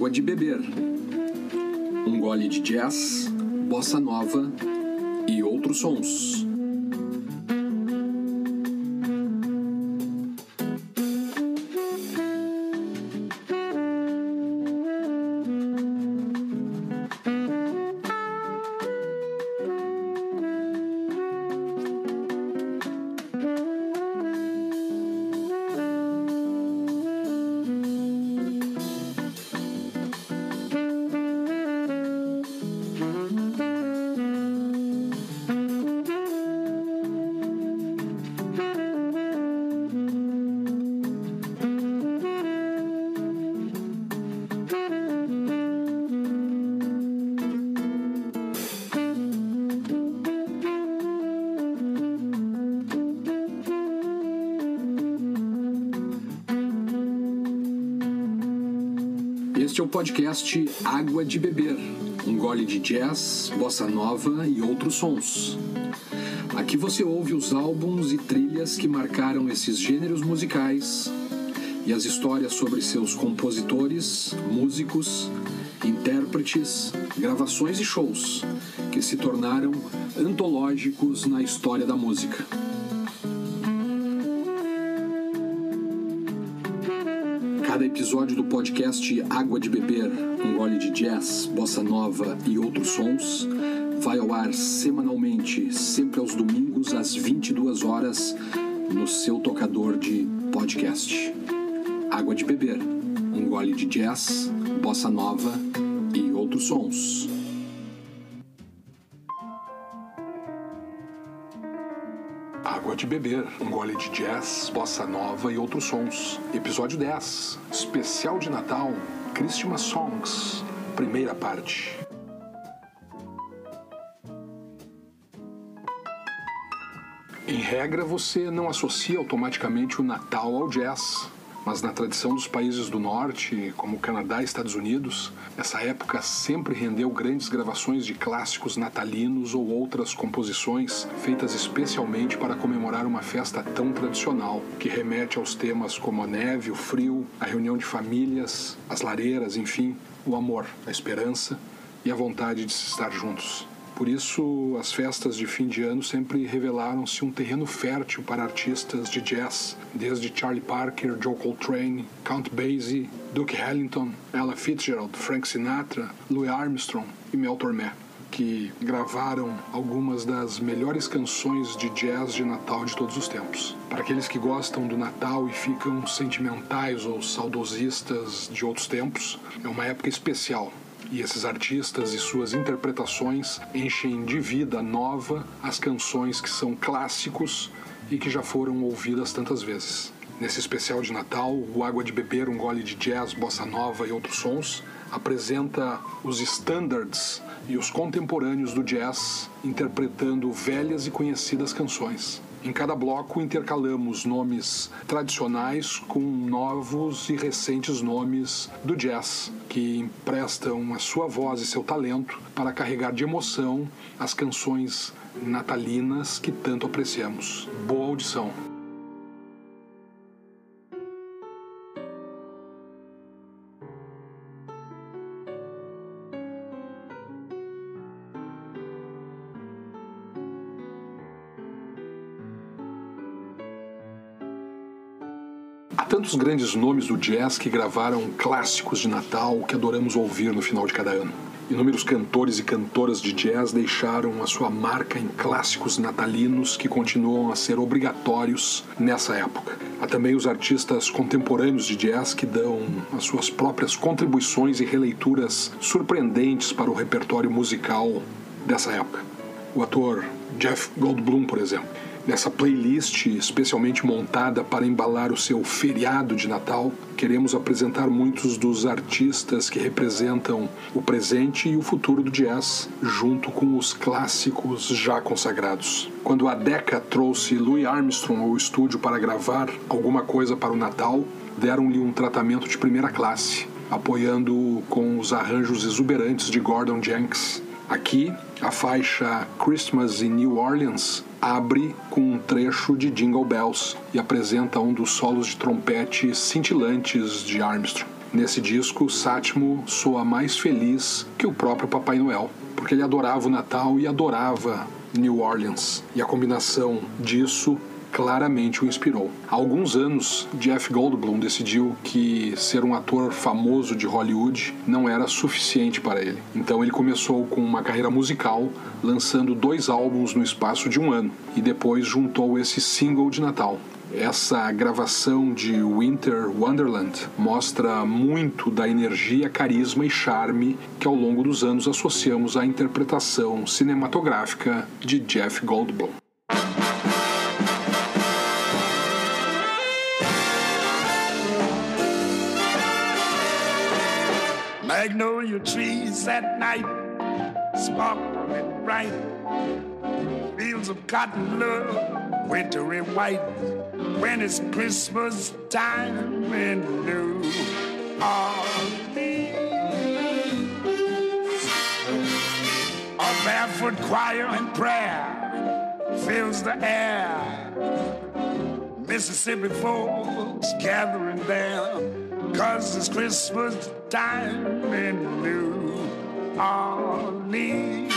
Água de beber. Um gole de jazz, bossa nova e outros sons. Podcast Água de Beber, um gole de jazz, bossa nova e outros sons. Aqui você ouve os álbuns e trilhas que marcaram esses gêneros musicais e as histórias sobre seus compositores, músicos, intérpretes, gravações e shows que se tornaram antológicos na história da música. Episódio do podcast Água de Beber, um gole de jazz, bossa nova e outros sons, vai ao ar semanalmente, sempre aos domingos às 22 horas, no seu tocador de podcast. Água de Beber, um gole de jazz, bossa nova e outros sons. Água de Beber, um gole de jazz, bossa nova e outros sons. Episódio 10, especial de Natal, Christmas Songs, primeira parte. Em regra, você não associa automaticamente o Natal ao jazz, mas na tradição dos países do norte, como Canadá e Estados Unidos, essa época sempre rendeu grandes gravações de clássicos natalinos ou outras composições feitas especialmente para comemorar uma festa tão tradicional, que remete aos temas como a neve, o frio, a reunião de famílias, as lareiras, enfim, o amor, a esperança e a vontade de se estar juntos. Por isso, as festas de fim de ano sempre revelaram-se um terreno fértil para artistas de jazz, desde Charlie Parker, Joe Coltrane, Count Basie, Duke Ellington, Ella Fitzgerald, Frank Sinatra, Louis Armstrong e Mel Tormé, que gravaram algumas das melhores canções de jazz de Natal de todos os tempos. Para aqueles que gostam do Natal e ficam sentimentais ou saudosistas de outros tempos, é uma época especial e esses artistas e suas interpretações enchem de vida nova as canções que são clássicos e que já foram ouvidas tantas vezes. Nesse especial de Natal, o Água de Beber, um gole de jazz, bossa nova e outros sons, apresenta os standards e os contemporâneos do jazz interpretando velhas e conhecidas canções. Em cada bloco intercalamos nomes tradicionais com novos e recentes nomes do jazz, que emprestam a sua voz e seu talento para carregar de emoção as canções natalinas que tanto apreciamos. Boa audição! Há tantos grandes nomes do jazz que gravaram clássicos de Natal que adoramos ouvir no final de cada ano. Inúmeros cantores e cantoras de jazz deixaram a sua marca em clássicos natalinos que continuam a ser obrigatórios nessa época. Há também os artistas contemporâneos de jazz que dão as suas próprias contribuições e releituras surpreendentes para o repertório musical dessa época. O ator Jeff Goldblum, por exemplo. Nessa playlist especialmente montada para embalar o seu feriado de Natal, queremos apresentar muitos dos artistas que representam o presente e o futuro do jazz, junto com os clássicos já consagrados. Quando a Decca trouxe Louis Armstrong ao estúdio para gravar alguma coisa para o Natal, deram-lhe um tratamento de primeira classe, apoiando-o com os arranjos exuberantes de Gordon Jenks. Aqui, a faixa Christmas in New Orleans abre com um trecho de Jingle Bells e apresenta um dos solos de trompete cintilantes de Armstrong. Nesse disco, Sátimo soa mais feliz que o próprio Papai Noel, porque ele adorava o Natal e adorava New Orleans. E a combinação disso claramente o inspirou. Há alguns anos, Jeff Goldblum decidiu que ser um ator famoso de Hollywood não era suficiente para ele. Então ele começou com uma carreira musical, lançando dois álbuns no espaço de um ano, e depois juntou esse single de Natal. Essa gravação de Winter Wonderland mostra muito da energia, carisma e charme que ao longo dos anos associamos à interpretação cinematográfica de Jeff Goldblum. Magnolia trees at night, sparkling bright. Fields of cotton love, wintry white. When it's Christmas time in New Orleans. A barefoot choir and prayer fills the air. Mississippi folks gathering there Cause it's Christmas time in New Orleans.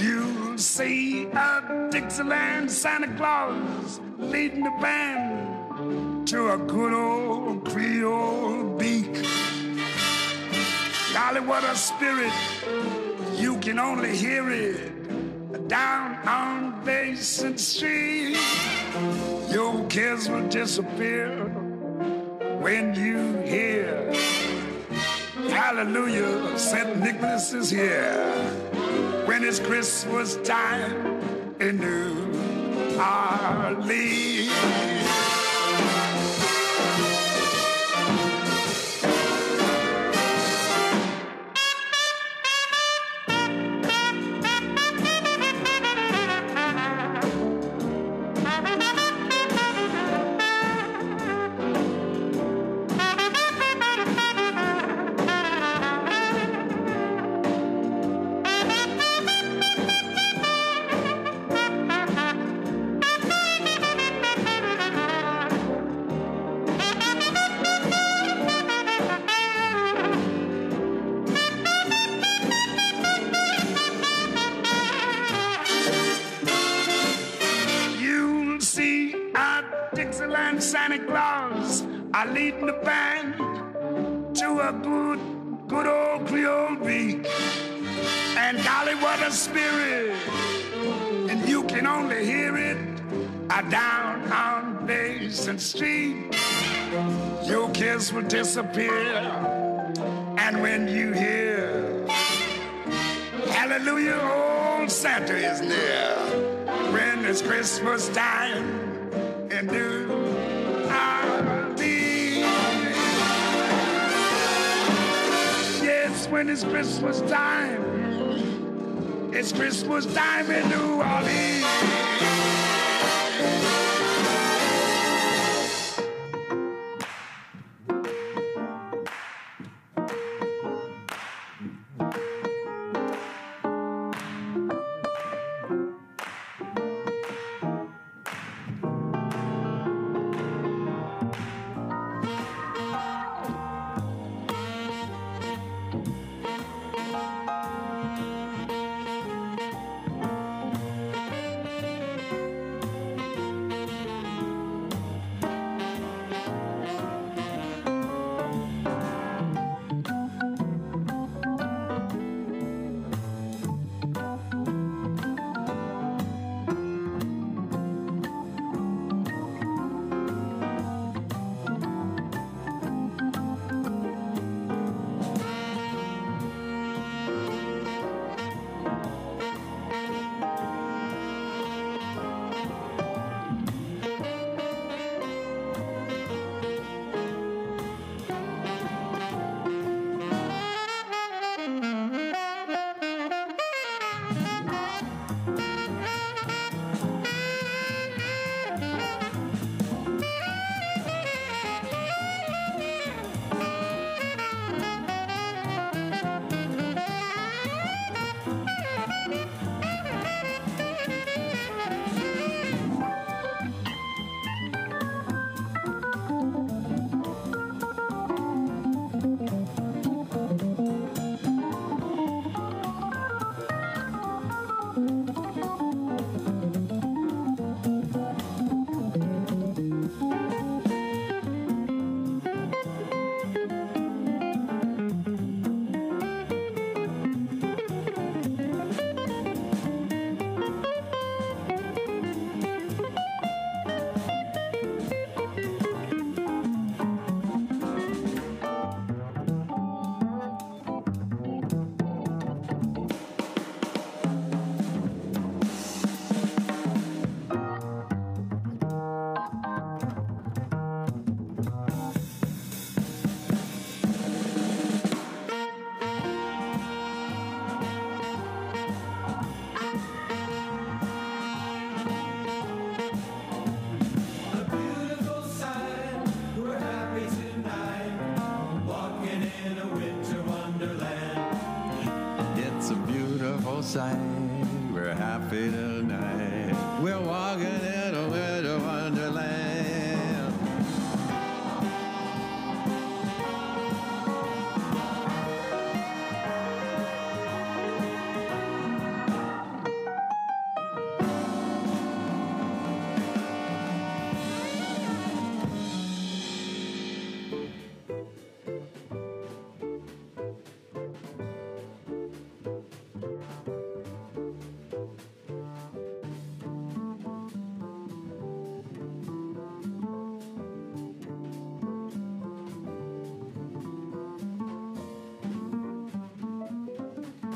You'll see a Dixieland Santa Claus leading the band to a good old Creole beak. Golly, what a spirit! You can only hear it down on Basin Street. Your cares will disappear when you hear Hallelujah, St. Nicholas is here. When it's Christmas time in New Orleans. Street, your kiss will disappear. And when you hear, Hallelujah, old Santa is near. When it's Christmas time and New when it's Christmas time, it's Christmas time in New Orleans.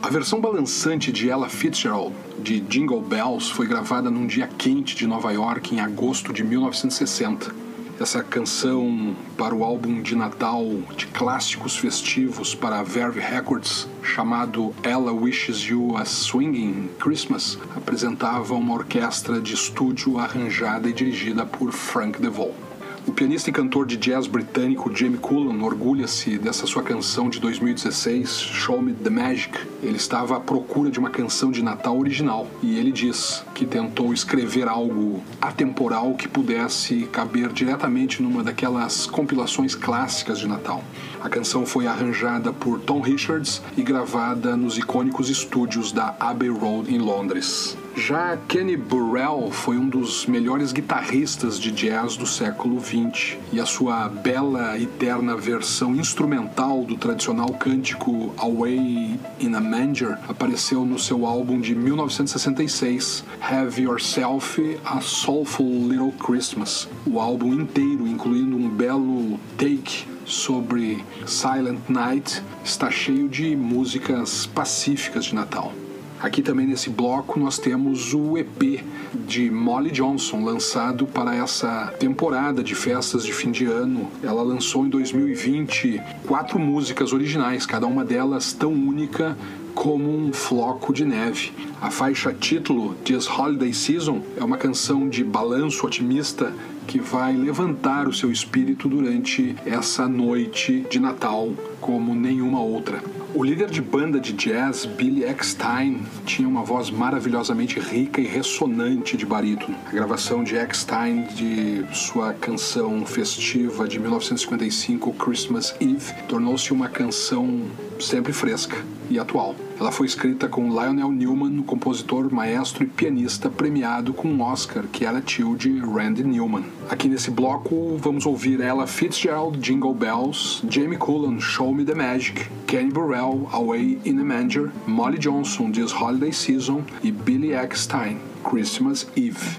A versão balançante de Ella Fitzgerald, de Jingle Bells, foi gravada num dia quente de Nova York em agosto de 1960. Essa canção para o álbum de Natal de clássicos festivos para a Verve Records, chamado Ella Wishes You a Swinging Christmas, apresentava uma orquestra de estúdio arranjada e dirigida por Frank DeVol. O pianista e cantor de jazz britânico Jamie Cullum orgulha-se dessa sua canção de 2016, Show Me the Magic. Ele estava à procura de uma canção de Natal original e ele diz que tentou escrever algo atemporal que pudesse caber diretamente numa daquelas compilações clássicas de Natal. A canção foi arranjada por Tom Richards e gravada nos icônicos estúdios da Abbey Road em Londres. Já Kenny Burrell foi um dos melhores guitarristas de jazz do século XX e a sua bela e terna versão instrumental do tradicional cântico Away in a Manger apareceu no seu álbum de 1966, Have Yourself a Soulful Little Christmas. O álbum inteiro, incluindo um belo take sobre Silent Night, está cheio de músicas pacíficas de Natal. Aqui também nesse bloco nós temos o EP de Molly Johnson, lançado para essa temporada de festas de fim de ano. Ela lançou em 2020 quatro músicas originais, cada uma delas tão única como um floco de neve. A faixa título, This Holiday Season, é uma canção de balanço otimista que vai levantar o seu espírito durante essa noite de Natal como nenhuma outra. O líder de banda de jazz, Billy Eckstein, tinha uma voz maravilhosamente rica e ressonante de barítono. A gravação de Eckstein de sua canção festiva de 1955, Christmas Eve, tornou-se uma canção sempre fresca e atual. Ela foi escrita com Lionel Newman, o compositor, maestro e pianista premiado com um Oscar, que era tio de Randy Newman. Aqui nesse bloco vamos ouvir Ella Fitzgerald, Jingle Bells, Jamie Cullum, Show Me the Magic, Kenny Burrell, Away in a Manger, Molly Johnson, This Holiday Season e Billy Eckstein, Christmas Eve.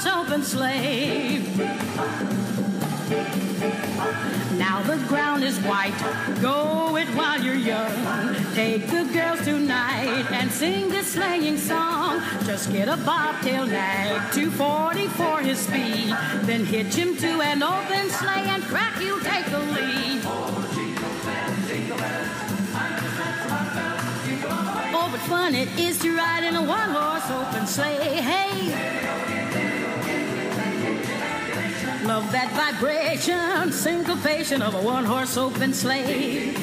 horse open sleigh. Now the ground is white, go it while you're young. Take the girls tonight and sing this sleighing song. Just get a bobtail nag, 240 for his speed. Then hitch him to an open sleigh and crack, you'll take the lead. Oh, but fun it is to ride in a one horse open sleigh. Hey! Love that vibration, syncopation of a one horse open sleigh.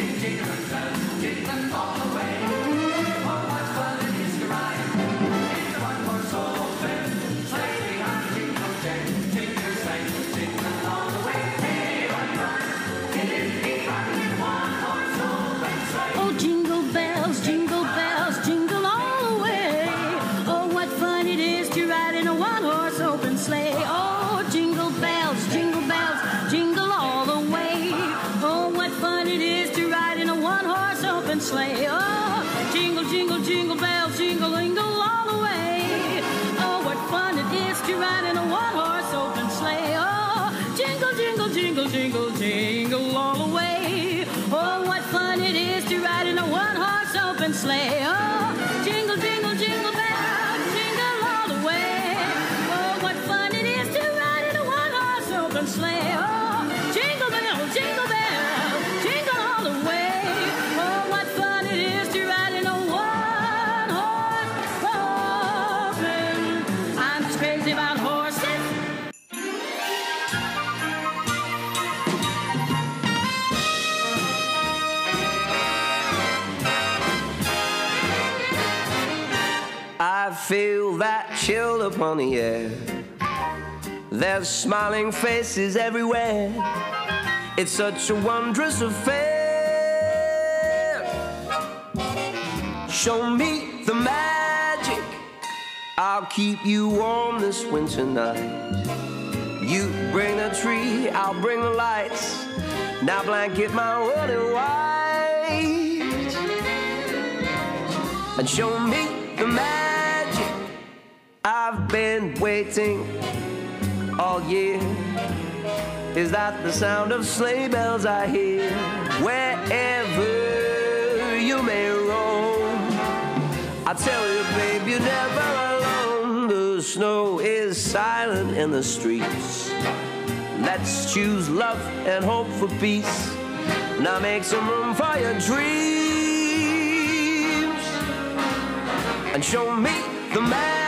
Horse chill upon the air. There's smiling faces everywhere. It's such a wondrous affair. Show me the magic. I'll keep you warm this winter night. You bring the tree, I'll bring the lights. Now blanket my in white and show me. I've been waiting all year. Is that the sound of sleigh bells I hear? Wherever you may roam, I tell you, babe, you're never alone. The snow is silent in the streets. Let's choose love and hope for peace. Now make some room for your dreams and show me the magic.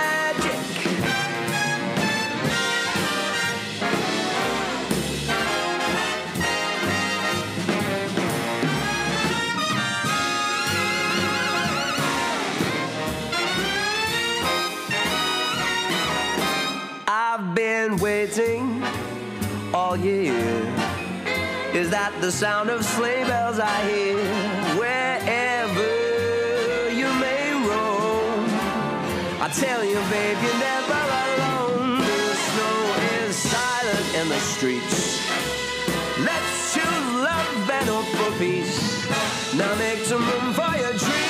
Been waiting all year. Is that the sound of sleigh bells I hear? Wherever you may roam, I tell you, babe, you're never alone. The snow is silent in the streets. Let's choose love and hope for peace. Now make some room for your dreams,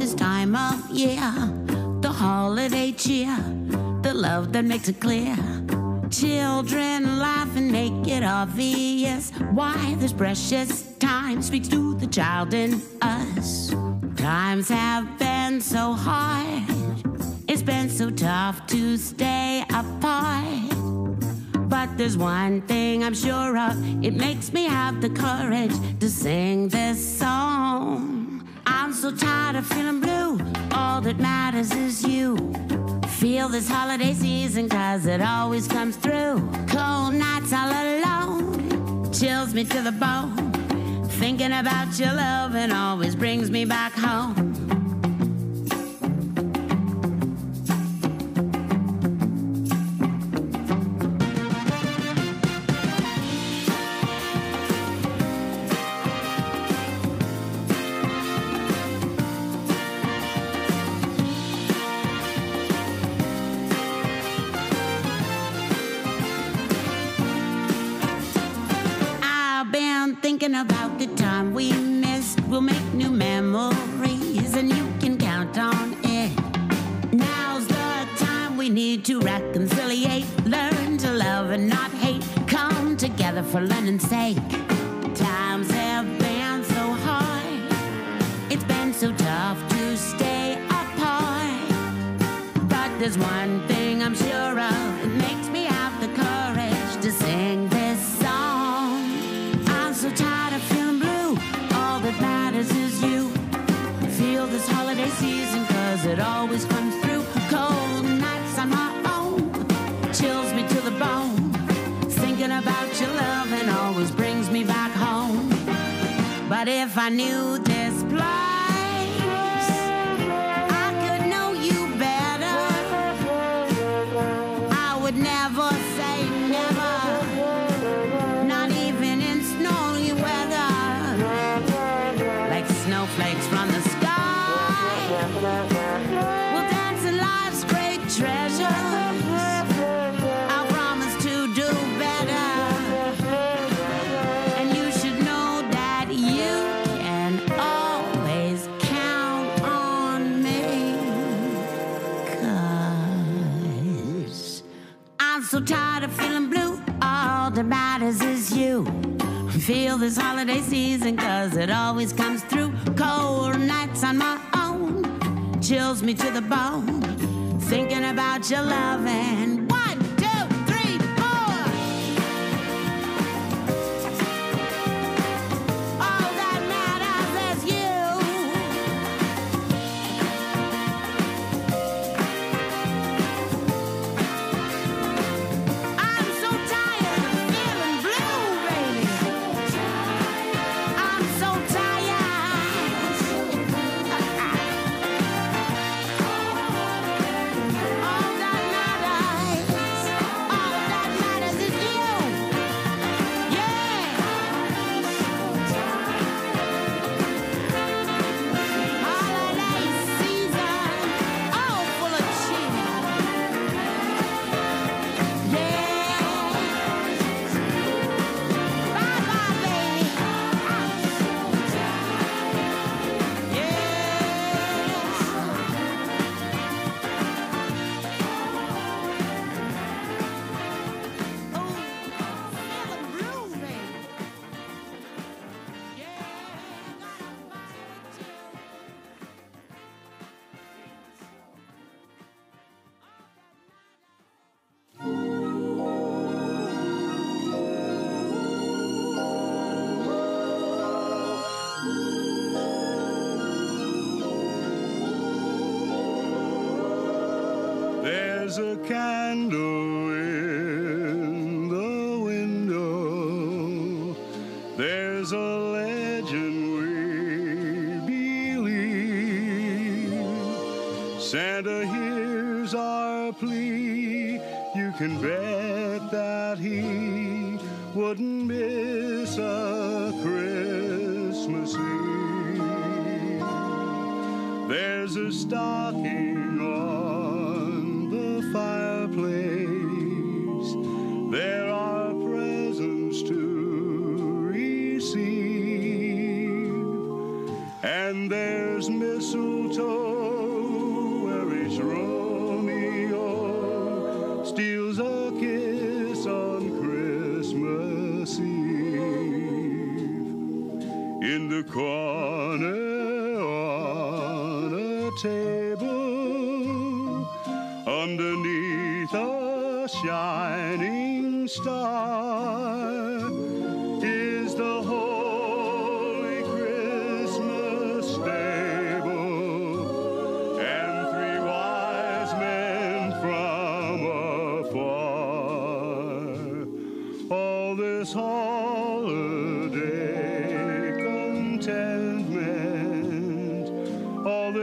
this time of year, the holiday cheer, the love that makes it clear. Children laugh and make it obvious why this precious time speaks to the child in us. Times have been so hard, it's been so tough to stay apart. But there's one thing I'm sure of, it makes me have the courage to sing this song. Tired of feeling blue, all that matters is you. Feel this holiday season, cause it always comes through. Cold nights all alone, chills me to the bone. Thinking about your love and always brings me back home. So tired of feeling blue, all that matters is you. Feel this holiday season, cause it always comes through. Cold nights on my own, chills me to the bone. Thinking about your love and always brings me back home. But if I knew this Feel this holiday season, cause it always comes through. Cold nights on my own, chills me to the bone. Thinking about your loving. One,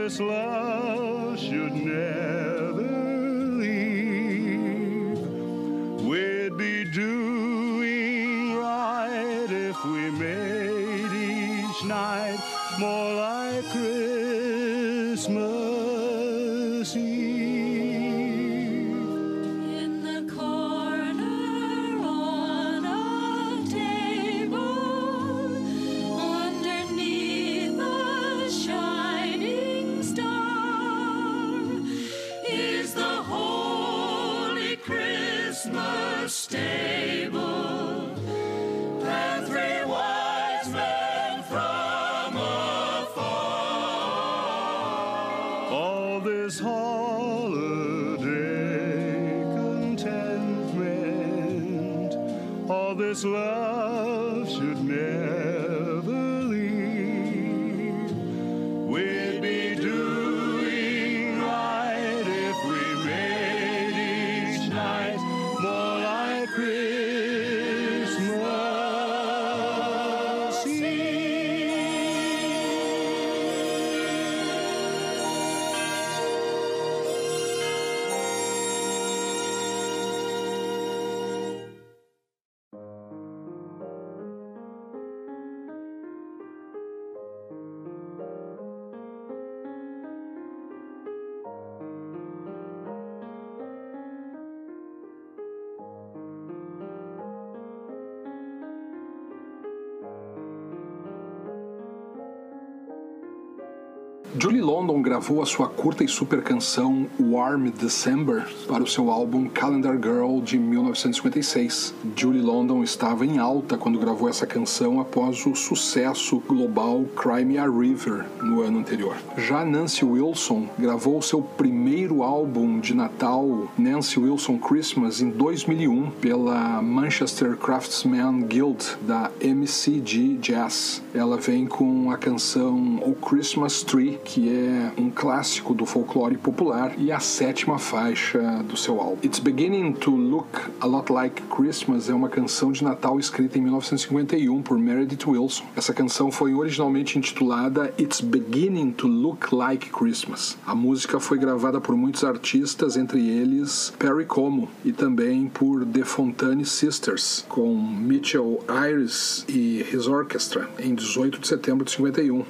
this love London gravou a sua curta e super canção Warm December para o seu álbum Calendar Girl de 1956. Julie London estava em alta quando gravou essa canção após o sucesso global Cry Me a River no ano anterior. Já Nancy Wilson gravou seu primeiro álbum de Natal, Nancy Wilson Christmas, em 2001 pela Manchester Craftsman Guild da MCG Jazz. Ela vem com a canção O Christmas Tree, que é um clássico do folclore popular e a sétima faixa do seu álbum. It's Beginning to Look a Lot Like Christmas é uma canção de Natal escrita em 1951 por Meredith Wilson. Essa canção foi originalmente intitulada It's Beginning to Look Like Christmas. A música foi gravada por muitos artistas, entre eles Perry Como e também por The Fontane Sisters, com Mitchell Iris e His Orchestra, em 18 de setembro de 51,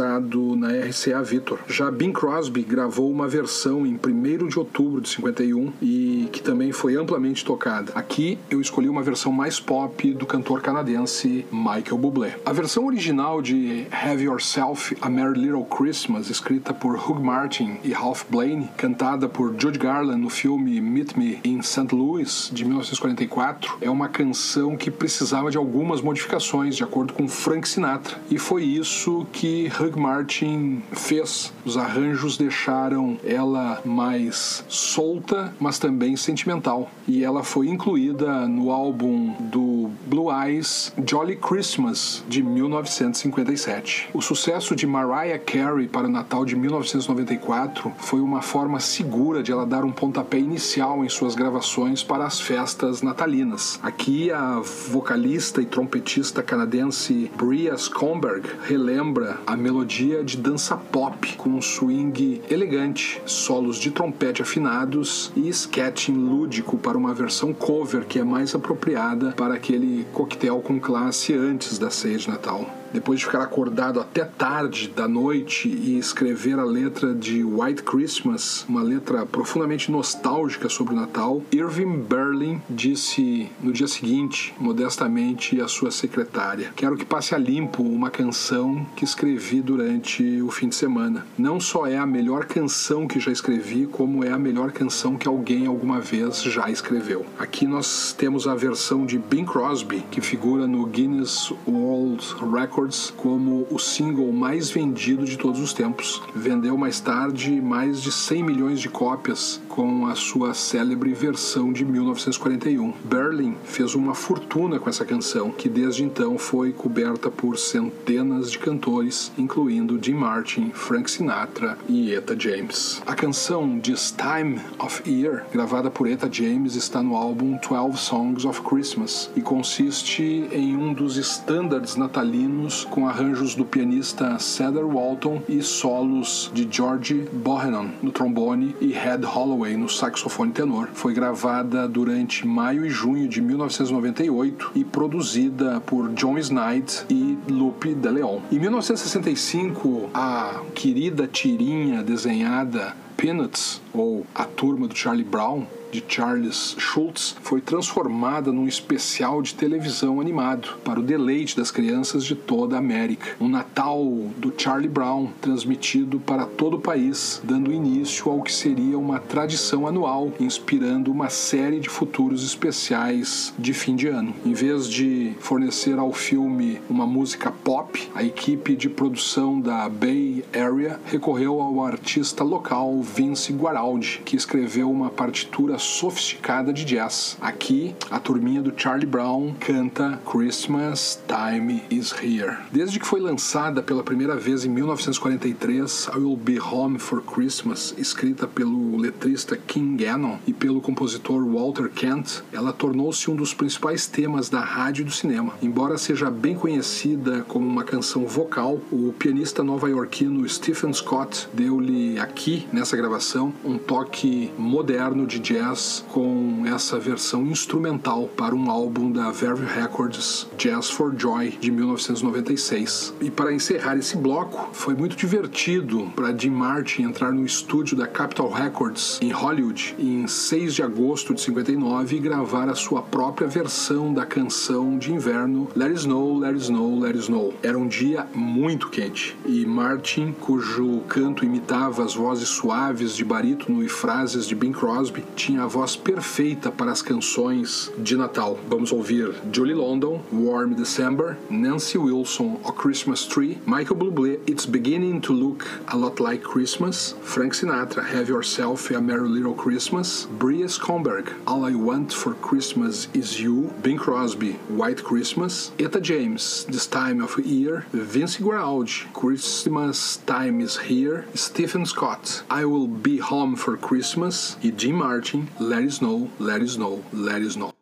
lançado na RCA Victor. Já Bing Crosby gravou uma versão em 1 de outubro de 51 e que também foi amplamente tocada. Aqui eu escolhi uma versão mais pop do cantor canadense Michael Bublé. A versão original de Have Yourself a Merry Little Christmas, escrita por Hugh Martin e Ralph Blaine, cantada por Judy Garland no filme Meet Me in St. Louis de 1944, é uma canção que precisava de algumas modificações de acordo com Frank Sinatra e foi isso que Hugh Martin fez. Os arranjos deixaram ela mais solta, mas também sentimental. E ela foi incluída no álbum do Blue Eyes Jolly Christmas de 1957. O sucesso de Mariah Carey para o Natal de 1994 foi uma forma segura de ela dar um pontapé inicial em suas gravações para as festas natalinas. Aqui a vocalista e trompetista canadense Bria Scomberg relembra a melodia de dança pop com um swing elegante, solos de trompete afinados e sketching lúdico para uma versão cover que é mais apropriada para aquele coquetel com classe antes da ceia de Natal. Depois de ficar acordado até tarde da noite e escrever a letra de White Christmas, uma letra profundamente nostálgica sobre o Natal, Irving Berlin disse no dia seguinte, modestamente, à sua secretária: Quero que passe a limpo uma canção que escrevi durante o fim de semana. Não só é a melhor canção que já escrevi, como é a melhor canção que alguém alguma vez já escreveu. Aqui nós temos a versão de Bing Crosby, que figura no Guinness World Records como o single mais vendido de todos os tempos. Vendeu mais tarde mais de 100 milhões de cópias com a sua célebre versão de 1941. Berlin fez uma fortuna com essa canção, que desde então foi coberta por centenas de cantores, incluindo Jim Martin, Frank Sinatra e Etta James. A canção This Time of Year, gravada por Etta James, está no álbum 12 Songs of Christmas e consiste em um dos estándares natalinos com arranjos do pianista Cedar Walton e solos de George Bohannon no trombone e Ed Holloway no saxofone tenor. Foi gravada durante maio e junho de 1998 e produzida por John Snides e Lupe de Leon. Em 1965, a querida tirinha desenhada Peanuts, ou A Turma do Charlie Brown, de Charles Schultz foi transformada num especial de televisão animado para o deleite das crianças de toda a América. Um Natal do Charlie Brown transmitido para todo o país, dando início ao que seria uma tradição anual, inspirando uma série de futuros especiais de fim de ano. Em vez de fornecer ao filme uma música pop, a equipe de produção da Bay Area recorreu ao artista local Vince Guaraldi, que escreveu uma partitura sofisticada de jazz. Aqui, a turminha do Charlie Brown canta Christmas Time is Here. Desde que foi lançada pela primeira vez em 1943, I Will Be Home for Christmas, escrita pelo letrista King Gannon e pelo compositor Walter Kent, ela tornou-se um dos principais temas da rádio e do cinema. Embora seja bem conhecida como uma canção vocal, o pianista nova-iorquino Stephen Scott deu-lhe aqui, nessa gravação, um toque moderno de jazz jazz com essa versão instrumental para um álbum da Verve Records, Jazz for Joy, de 1996. E para encerrar esse bloco, foi muito divertido para Jim Martin entrar no estúdio da Capitol Records em Hollywood em 6 de agosto de 59 e gravar a sua própria versão da canção de inverno Let It Snow, Let It Snow, Let It Snow. Era um dia muito quente e Martin, cujo canto imitava as vozes suaves de barítono e frases de Bing Crosby, tinha a voz perfeita para as canções de Natal. Vamos ouvir Julie London, Warm December, Nancy Wilson, A Christmas Tree, Michael Bublé, It's Beginning to Look a Lot Like Christmas, Frank Sinatra, Have Yourself a Merry Little Christmas, Bria Skomberg, All I Want for Christmas Is You, Bing Crosby, White Christmas, Etta James, This Time of Year, Vince Guaraldi, Christmas Time is Here, Stephen Scott, I Will Be Home for Christmas e Jim Martin, Let It Snow, Let It Snow, Let It Snow.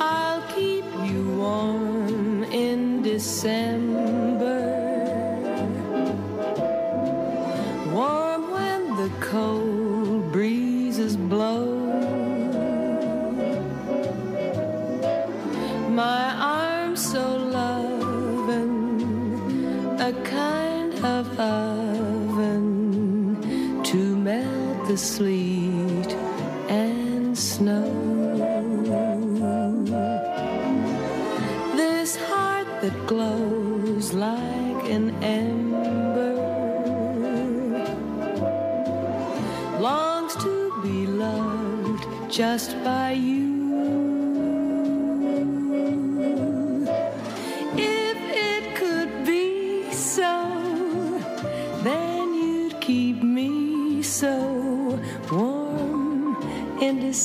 I'll keep you warm in December. The sleet and snow. This heart that glows like an ember longs to be loved just by you.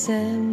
In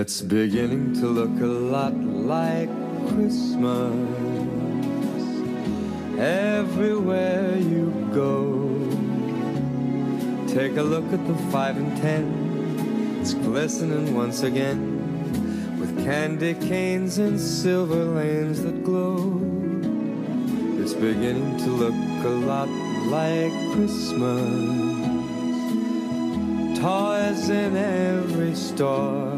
It's beginning to look a lot like Christmas everywhere you go. Take a look at the five and ten, it's glistening once again with candy canes and silver lanes that glow. It's beginning to look a lot like Christmas. Toys in every store.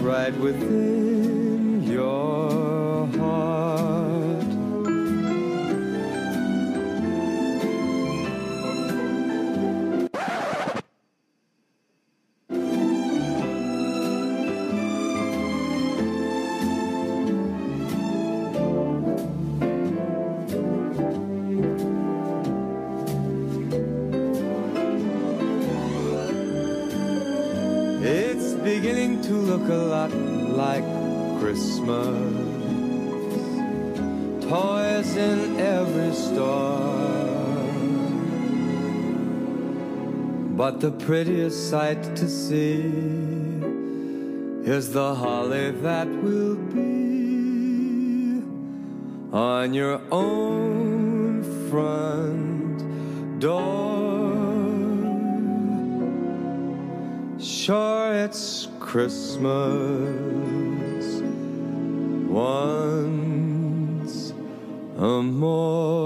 right within prettiest sight to see is the holly that will be on your own front door. Sure, it's Christmas once a more.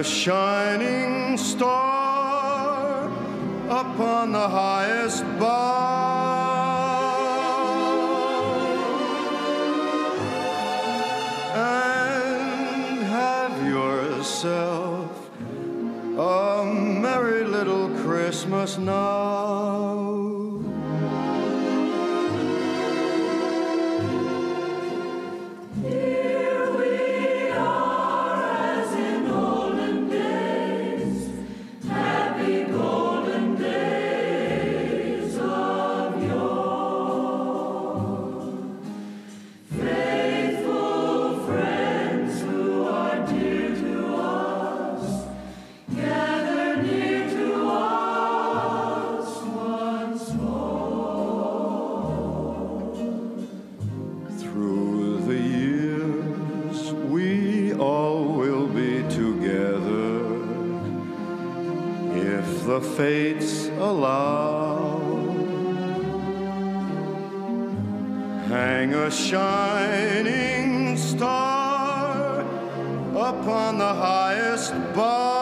a shining star upon the highest bough and have yourself a merry little Christmas now. Hang a shining star upon the highest bar.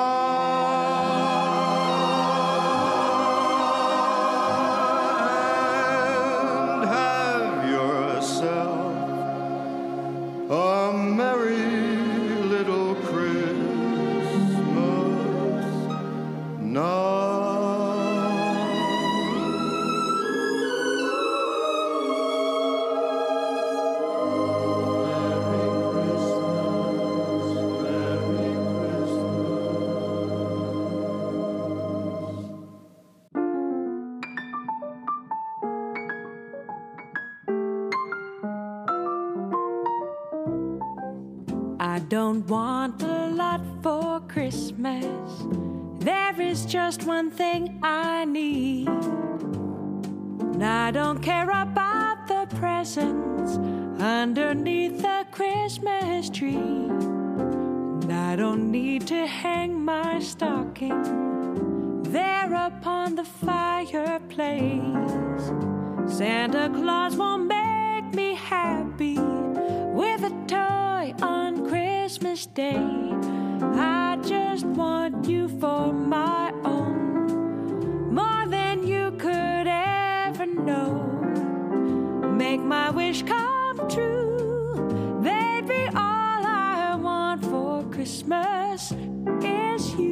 underneath the Christmas tree. And I don't need to hang my stocking there upon the fireplace. Santa Claus won't make me happy with a toy on Christmas Day. I just want you for my own, more than you could ever know. Make my wish come true, they'd be all I want for Christmas is you.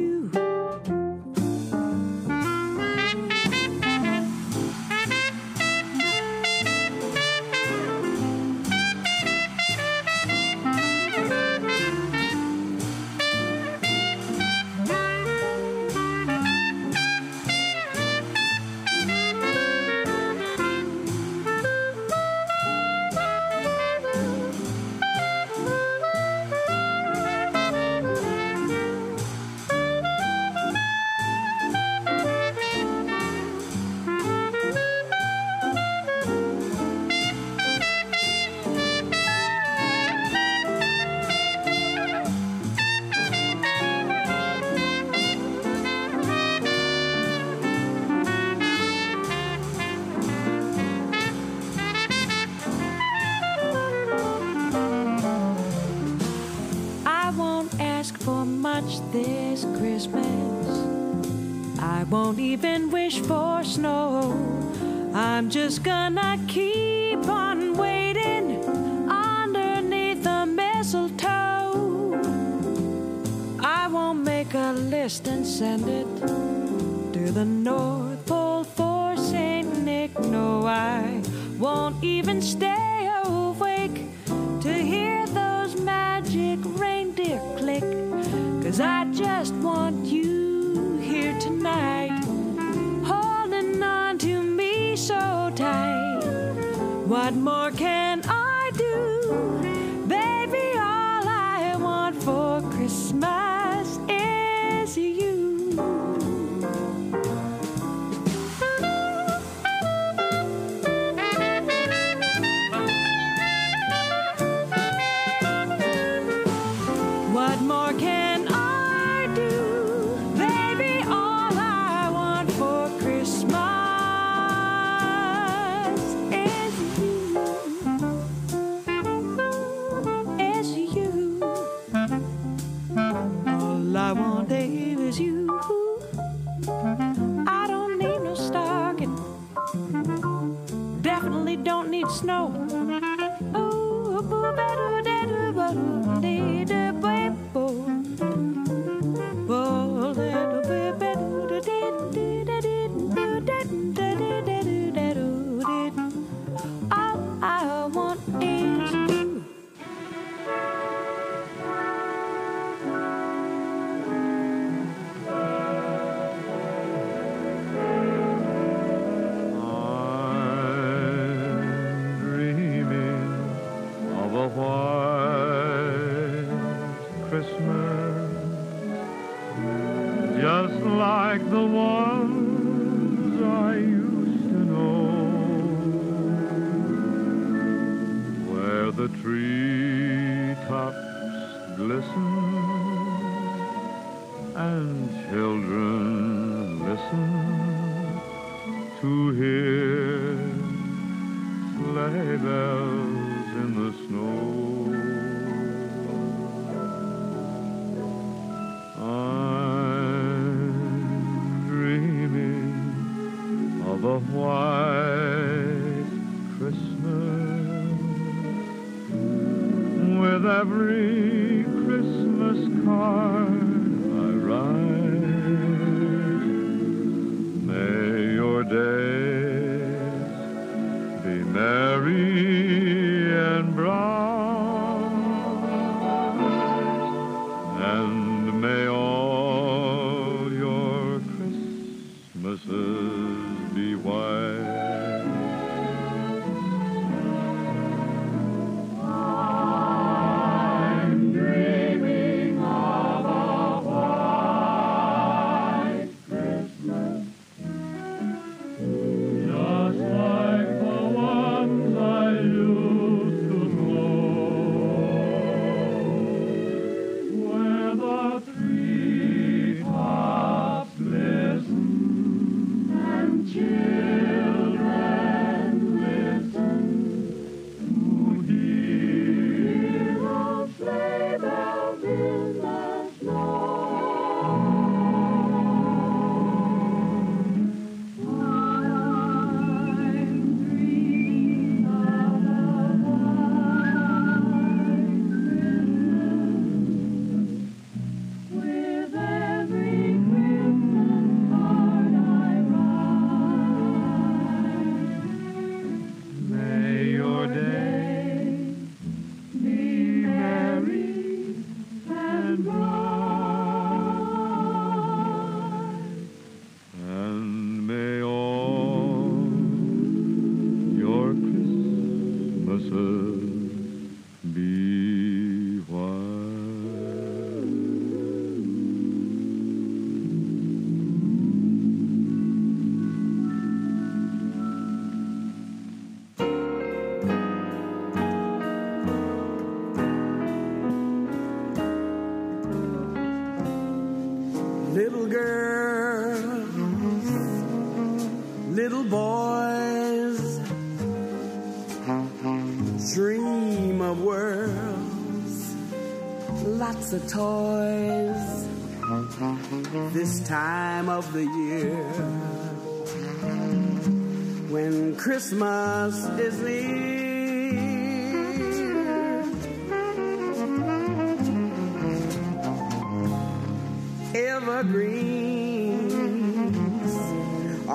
Just gonna snow.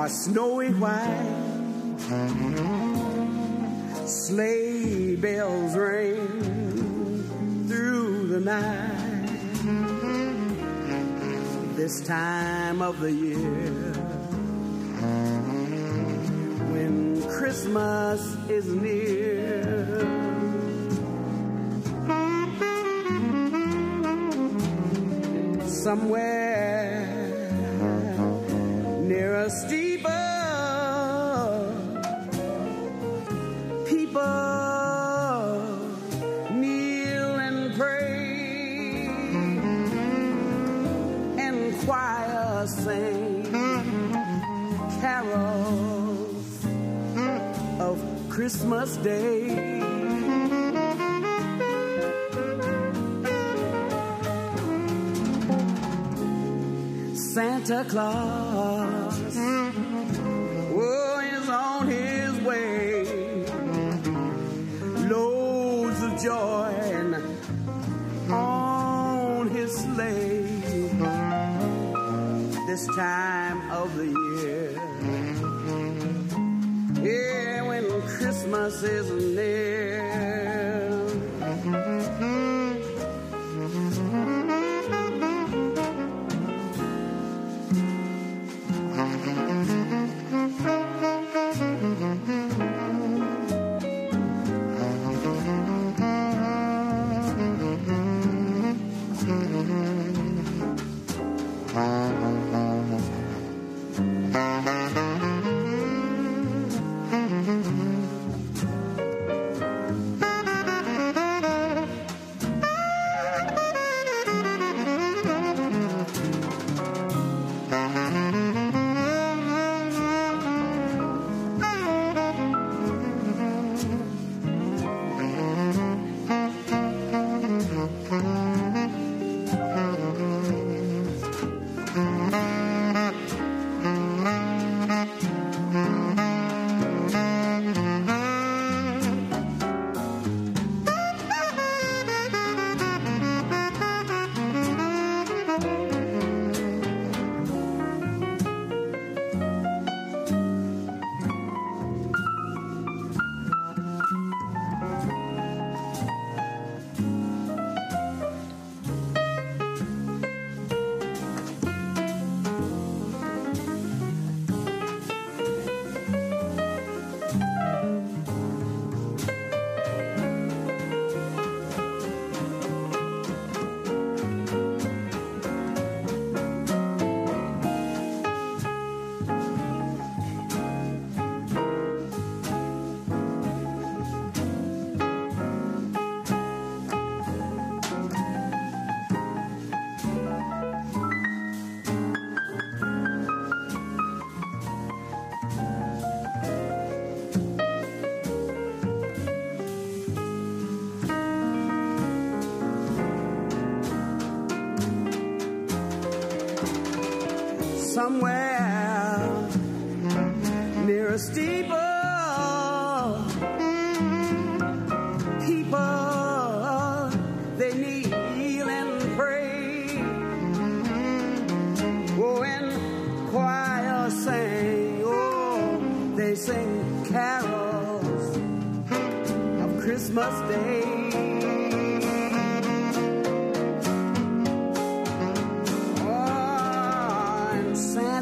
are snowy white. Sleigh bells ring through the night. This time of the year, when Christmas is near. somewhere near a. Christmas Day. Santa Claus vezes.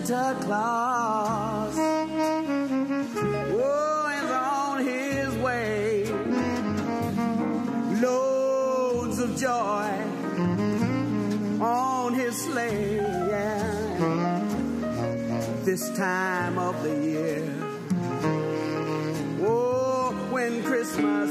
Santa Claus oh, is on his way. Loads of joy on his sleigh. Yeah. This time of the year, oh, when Christmas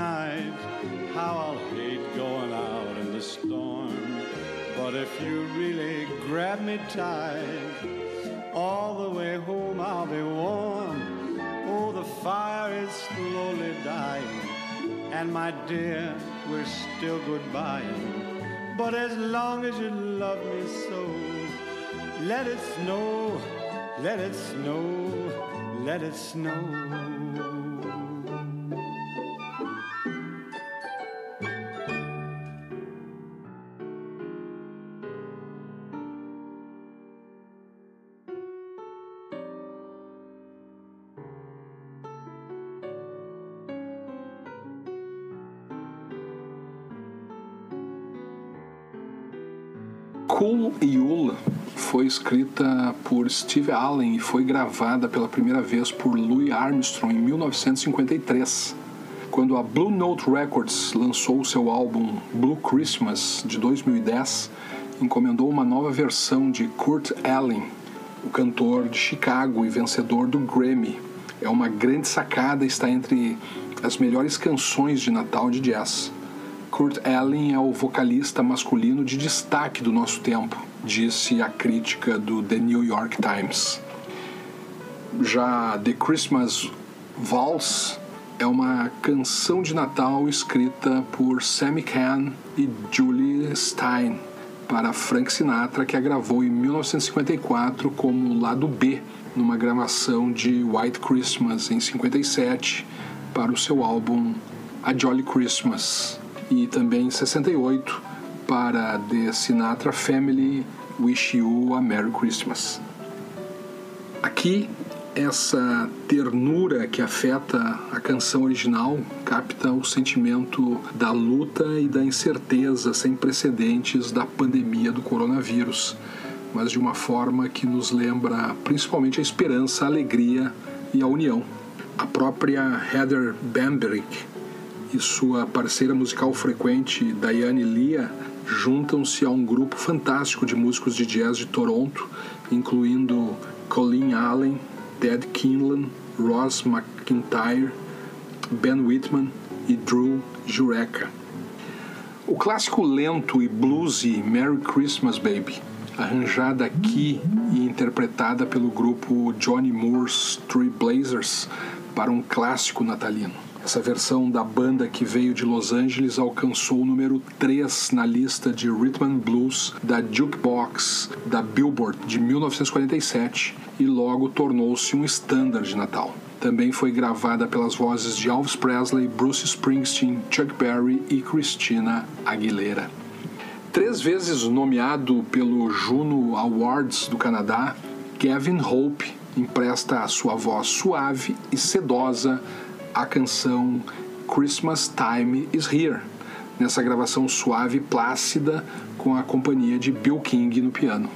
Goodnight, how I'll hate going out in the storm. But if you really grab me tight, all the way home I'll be warm. Oh, the fire is slowly dying, and my dear, we're still goodbying. But as long as you love me so, let it snow, let it snow, let it snow. Foi escrita por Steve Allen e foi gravada pela primeira vez por Louis Armstrong em 1953. Quando a Blue Note Records lançou seu álbum Blue Christmas de 2010, encomendou uma nova versão de Kurt Allen, o cantor de Chicago e vencedor do Grammy. É uma grande sacada, está entre as melhores canções de Natal de jazz. Kurt Allen é o vocalista masculino de destaque do nosso tempo, disse a crítica do The New York Times. Já The Christmas Waltz é uma canção de Natal escrita por Sammy Cahn e Julie Stein para Frank Sinatra, que a gravou em 1954 como lado B, numa gravação de White Christmas em 57 para o seu álbum A Jolly Christmas e também em 68 para The Sinatra Family Wish You a Merry Christmas. Aqui, essa ternura que afeta a canção original capta o sentimento da luta e da incerteza sem precedentes da pandemia do coronavírus, mas de uma forma que nos lembra principalmente a esperança, a alegria e a união. A própria Heather Bamberg e sua parceira musical frequente, Diane Lia, juntam-se a um grupo fantástico de músicos de jazz de Toronto, incluindo Colin Allen, Ted Kinlan, Ross McIntyre, Ben Whitman e Drew Jureka. O clássico lento e bluesy Merry Christmas Baby, arranjada aqui e interpretada pelo grupo Johnny Moore's Three Blazers para um clássico natalino. Essa versão da banda que veio de Los Angeles alcançou o número 3 na lista de Rhythm and Blues da Jukebox da Billboard de 1947 e logo tornou-se um standard de Natal. Também foi gravada pelas vozes de Elvis Presley, Bruce Springsteen, Chuck Berry e Christina Aguilera. Três vezes nomeado pelo Juno Awards do Canadá, Gavin Hope empresta a sua voz suave e sedosa a canção Christmas Time is Here, nessa gravação suave e plácida com a companhia de Bill King no piano.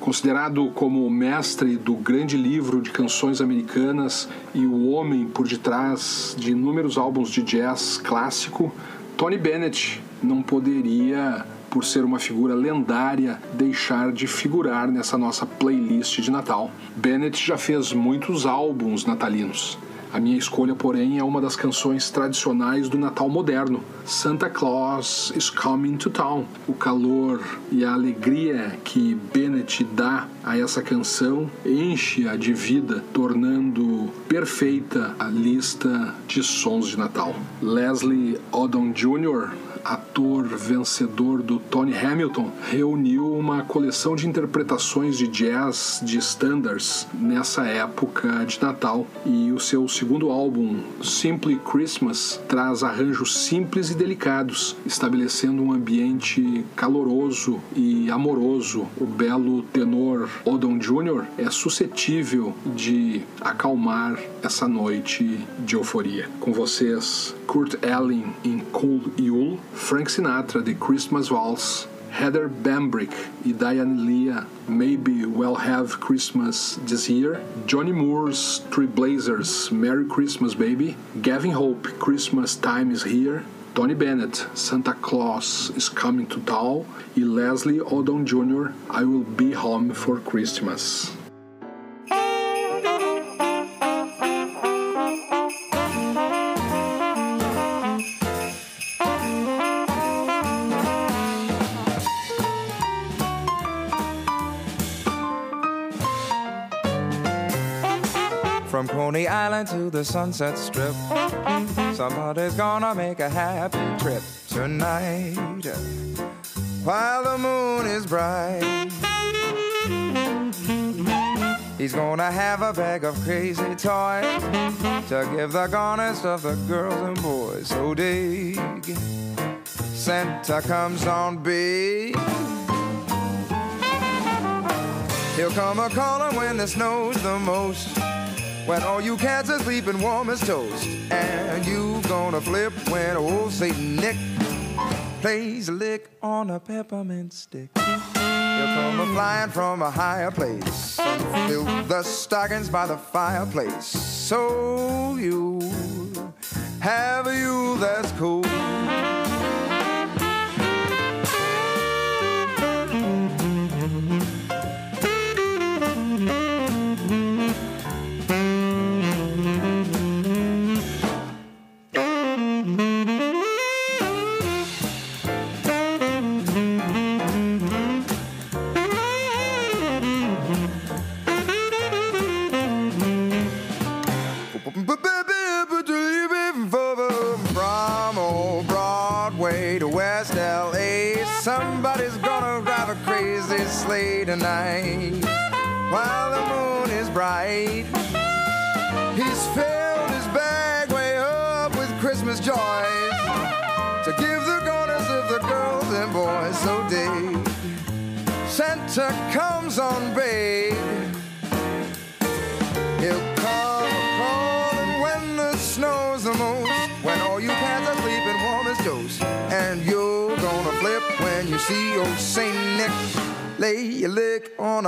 Considerado como o mestre do grande livro de canções americanas e o homem por detrás de inúmeros álbuns de jazz clássico, Tony Bennett não poderia, por ser uma figura lendária, deixar de figurar nessa nossa playlist de Natal. Bennett já fez muitos álbuns natalinos A minha escolha, porém, é uma das canções tradicionais do Natal moderno, Santa Claus is Coming to Town. O calor e a alegria que Bennett dá a essa canção enche-a de vida, tornando perfeita a lista de sons de Natal. Leslie Odom Jr., ator vencedor do Tony Hamilton, reuniu uma coleção de interpretações de jazz de standards nessa época de Natal e o seu segundo álbum, Simply Christmas, traz arranjos simples e delicados, estabelecendo um ambiente caloroso e amoroso. O belo tenor Odom Jr. é suscetível de acalmar essa noite de euforia. Com vocês, Kurt Elling em Cool Yule, Frank Sinatra de Christmas Waltz, Heather Bambrick e Diane Leah, Maybe We'll Have Christmas This Year, Johnny Moore's Three Blazers, Merry Christmas Baby, Gavin Hope, Christmas Time is Here, Tony Bennett, Santa Claus is Coming to Town e Leslie Odom Jr., I Will Be Home for Christmas. To the Sunset Strip, somebody's gonna make a happy trip tonight while the moon is bright. He's gonna have a bag of crazy toys to give the garnest of the girls and boys so dig. Santa comes on big. He'll come a calling when it snows the most. When all you cats are sleeping warm as toast. And you gonna flip when old Saint Nick plays a lick on a peppermint stick. He'll come a flying from a higher place fill the stockings by the fireplace. So you have a you that's cool.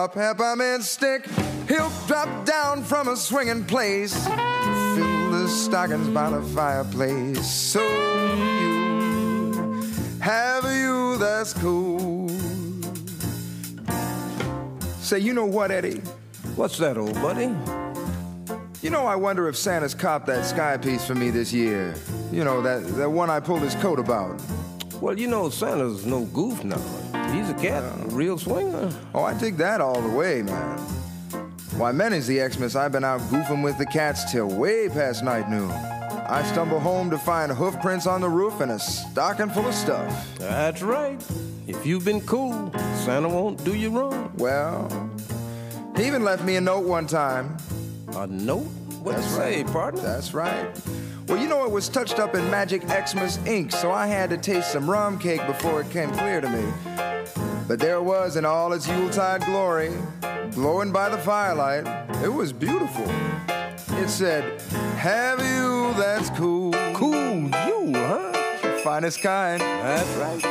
A peppermint stick. He'll drop down from a swinging place. Fill the stockings by the fireplace. So you have you that's cool. Say, you know what, Eddie? What's that, old buddy? You know, I wonder if Santa's copped that sky piece for me this year. You know, that, that one I pulled his coat about. Well, you know, Santa's no goof now. He's a cat, a real swinger. Oh, I dig that all the way, man. Why, many's the Xmas I've been out goofing with the cats till way past night noon. I stumble home to find hoof prints on the roof and a stocking full of stuff. That's right. If you've been cool, Santa won't do you wrong. Well, he even left me a note one time. A note? What That's say, right. partner? That's right. Well, you know, it was touched up in Magic Xmas ink, so I had to taste some rum cake before it came clear to me. But there it was in all its Yuletide glory, glowing by the firelight. It was beautiful. It said, Have you that's cool? Cool you, huh? The finest kind. That's right.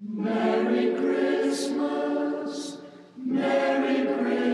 Merry Christmas, Merry Christmas.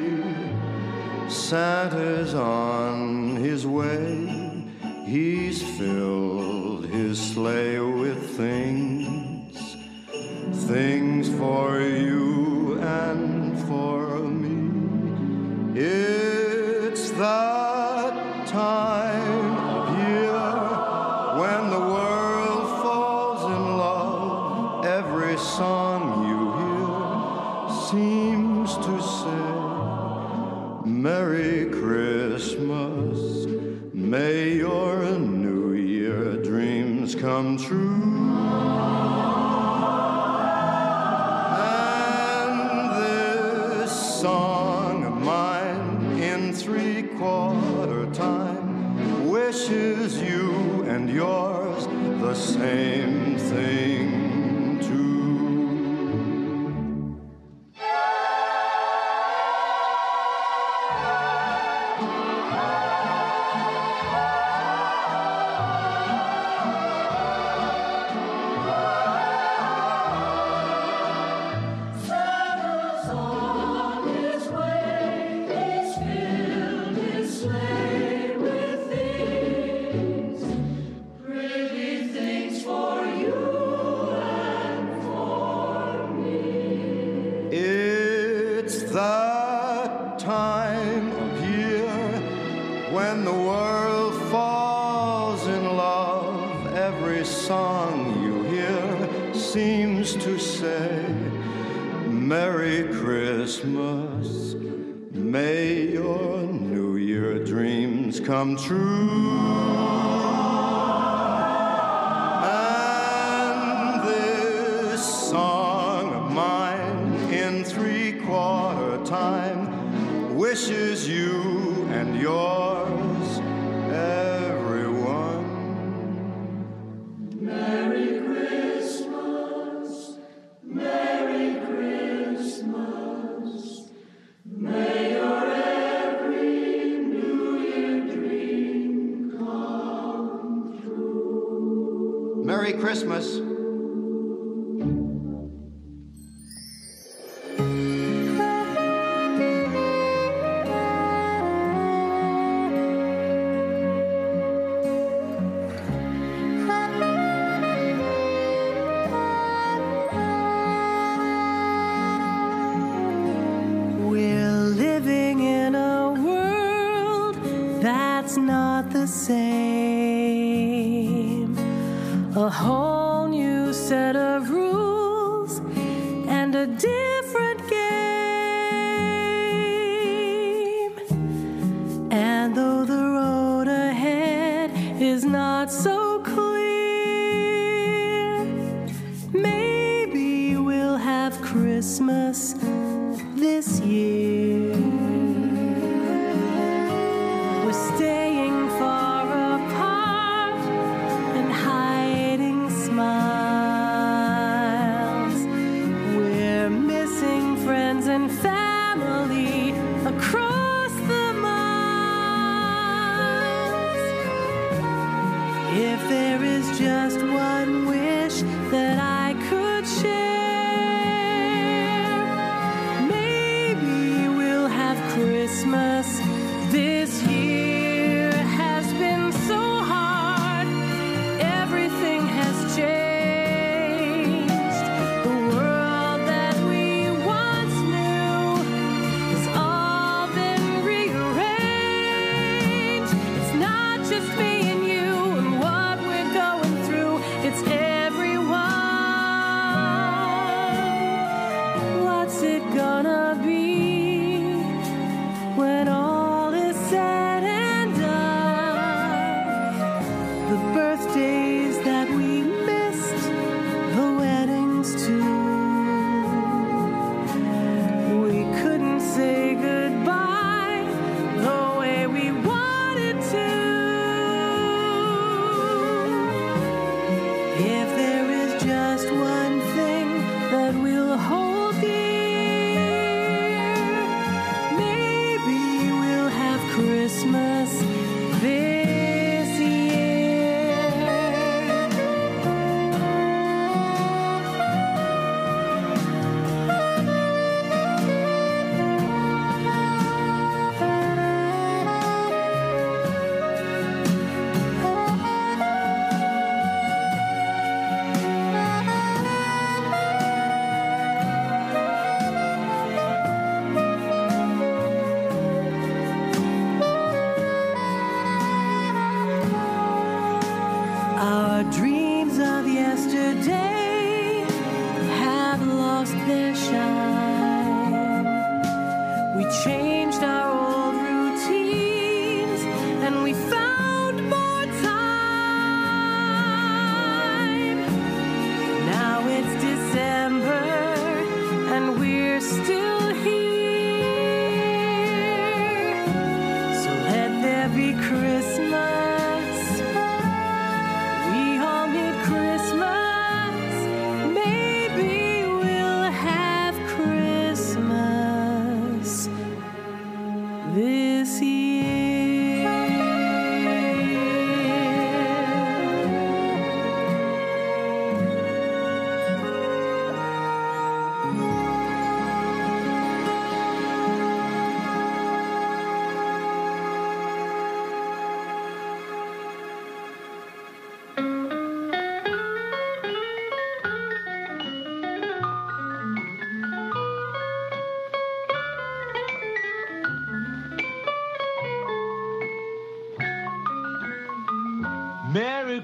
Santa's on his way. He's filled his sleigh with things, things for you and for me. It's that time. come true. And this song of mine in three quarter time wishes you and yours the same.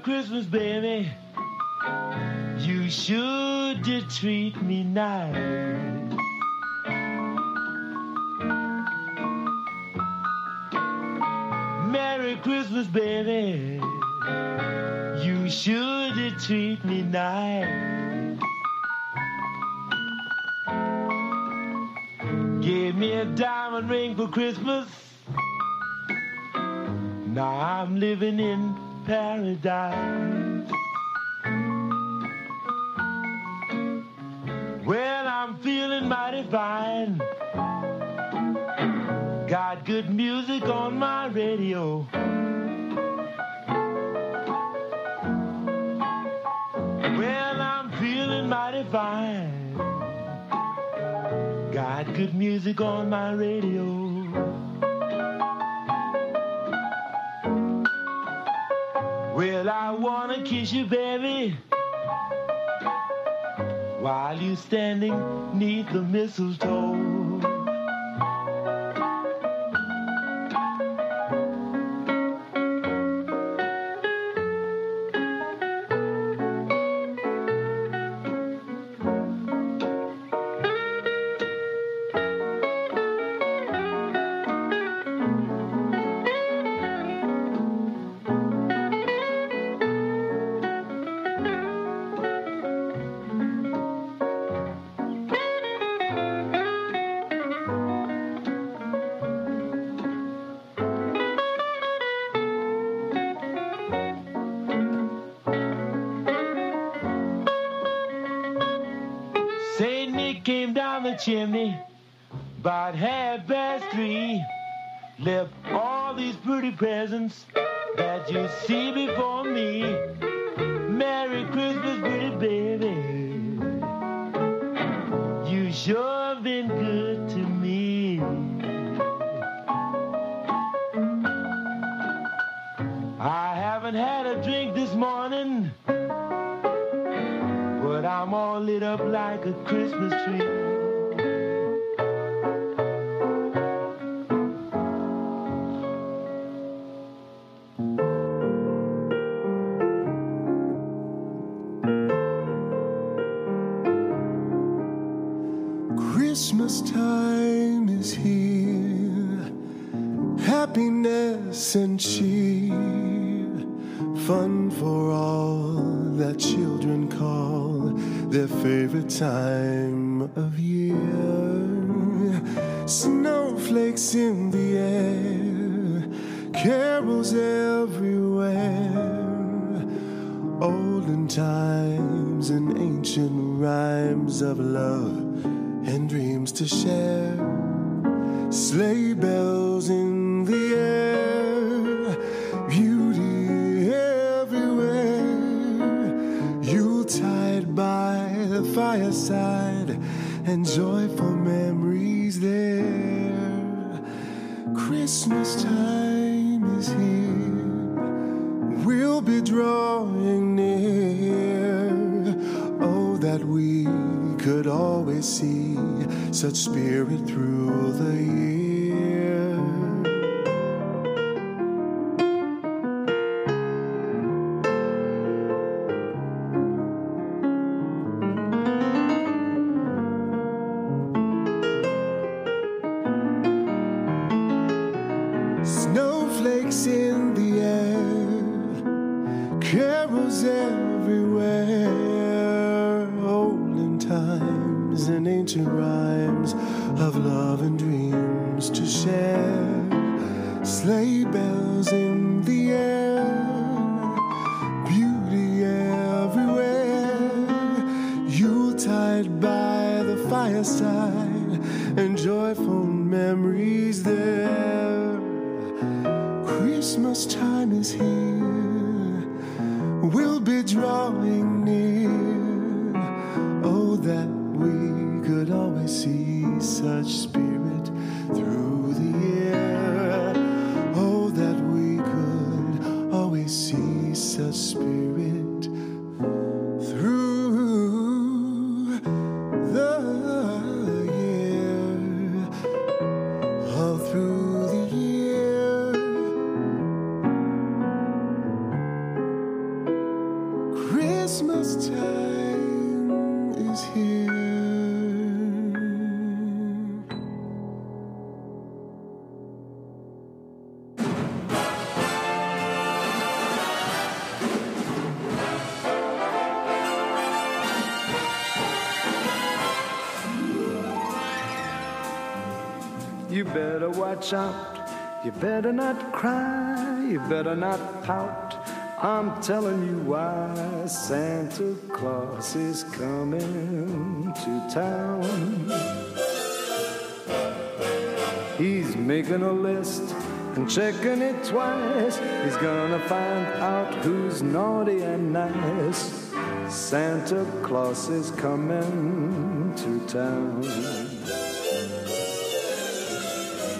Christmas, baby. You should treat me nice. Merry Christmas, baby. You should treat me nice. Give me a diamond ring for Christmas. Christmas time is here. Happiness and cheer, fun for all that children call their favorite time of year. Snowflakes in share. Watch out. You better not cry. You better not pout. I'm telling you why Santa Claus is coming to town. He's making a list and checking it twice. He's gonna find out who's naughty and nice. Santa Claus is coming to town.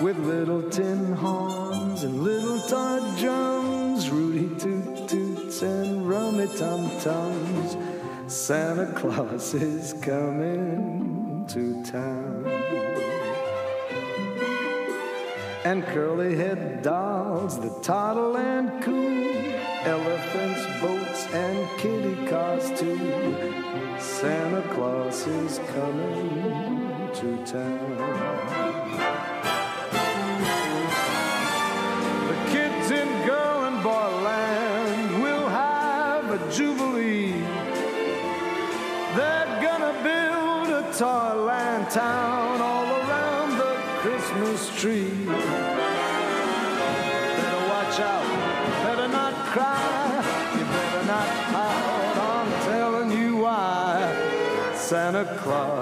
With little tin horns and little toy drums, Rudy toot toots and rummy tum tums. Santa Claus is coming to town. And curly head dolls that toddle and coo, elephants, boats, and kitty cars too. Santa Claus is coming to town.